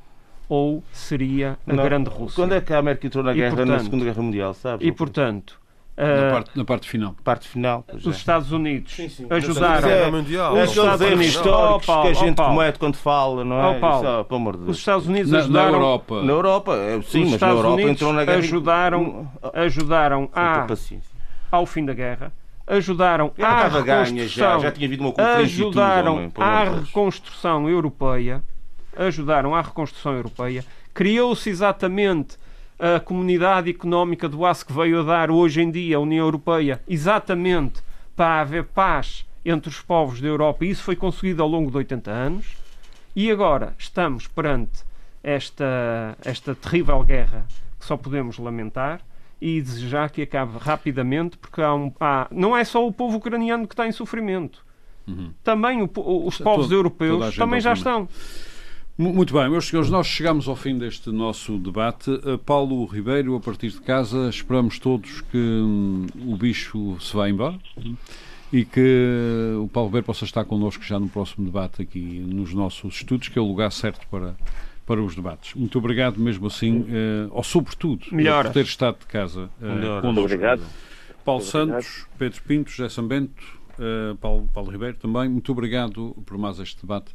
ou seria a não. Grande Rússia. Quando é que a América entrou na guerra, portanto, na Segunda Guerra Mundial, sabe? E, portanto, na, uh, parte, na parte final. Parte final os é. Estados Unidos sim, sim. ajudaram. É, mundial. Os Estados Unidos históricos oh, que a gente oh, comete quando fala, não é? Oh, Paulo, Isso, pelo amor de Deus. Os Estados Unidos na, ajudaram. Na Europa. Na Europa, é, sim, os mas Estados na Europa Unidos entrou na guerra. Ajudaram, ajudaram a, ao fim da guerra ajudaram à reconstrução, já, já tinha havido uma ajudaram à reconstrução europeia ajudaram à reconstrução europeia. Criou-se exatamente a comunidade económica do aço que veio a dar hoje em dia a União Europeia, exatamente para haver paz entre os povos da Europa. E isso foi conseguido ao longo de 80 anos. E agora estamos perante esta, esta terrível guerra que só podemos lamentar e desejar que acabe rapidamente, porque há um, há, não é só o povo ucraniano que está em sofrimento. Uhum. Também o, os povos todo, europeus também já estão. Muito bem, meus senhores, nós chegamos ao fim deste nosso debate. Uh, Paulo Ribeiro, a partir de casa, esperamos todos que hum, o bicho se vá embora e que o Paulo Ribeiro possa estar connosco já no próximo debate aqui nos nossos estudos, que é o lugar certo para, para os debates. Muito obrigado mesmo assim, uh, ou sobretudo, Melhor. por ter estado de casa uh, connosco. Obrigado. Paulo muito Santos, obrigado. Pedro Pinto, José Sambento, uh, Paulo, Paulo Ribeiro também, muito obrigado por mais este debate.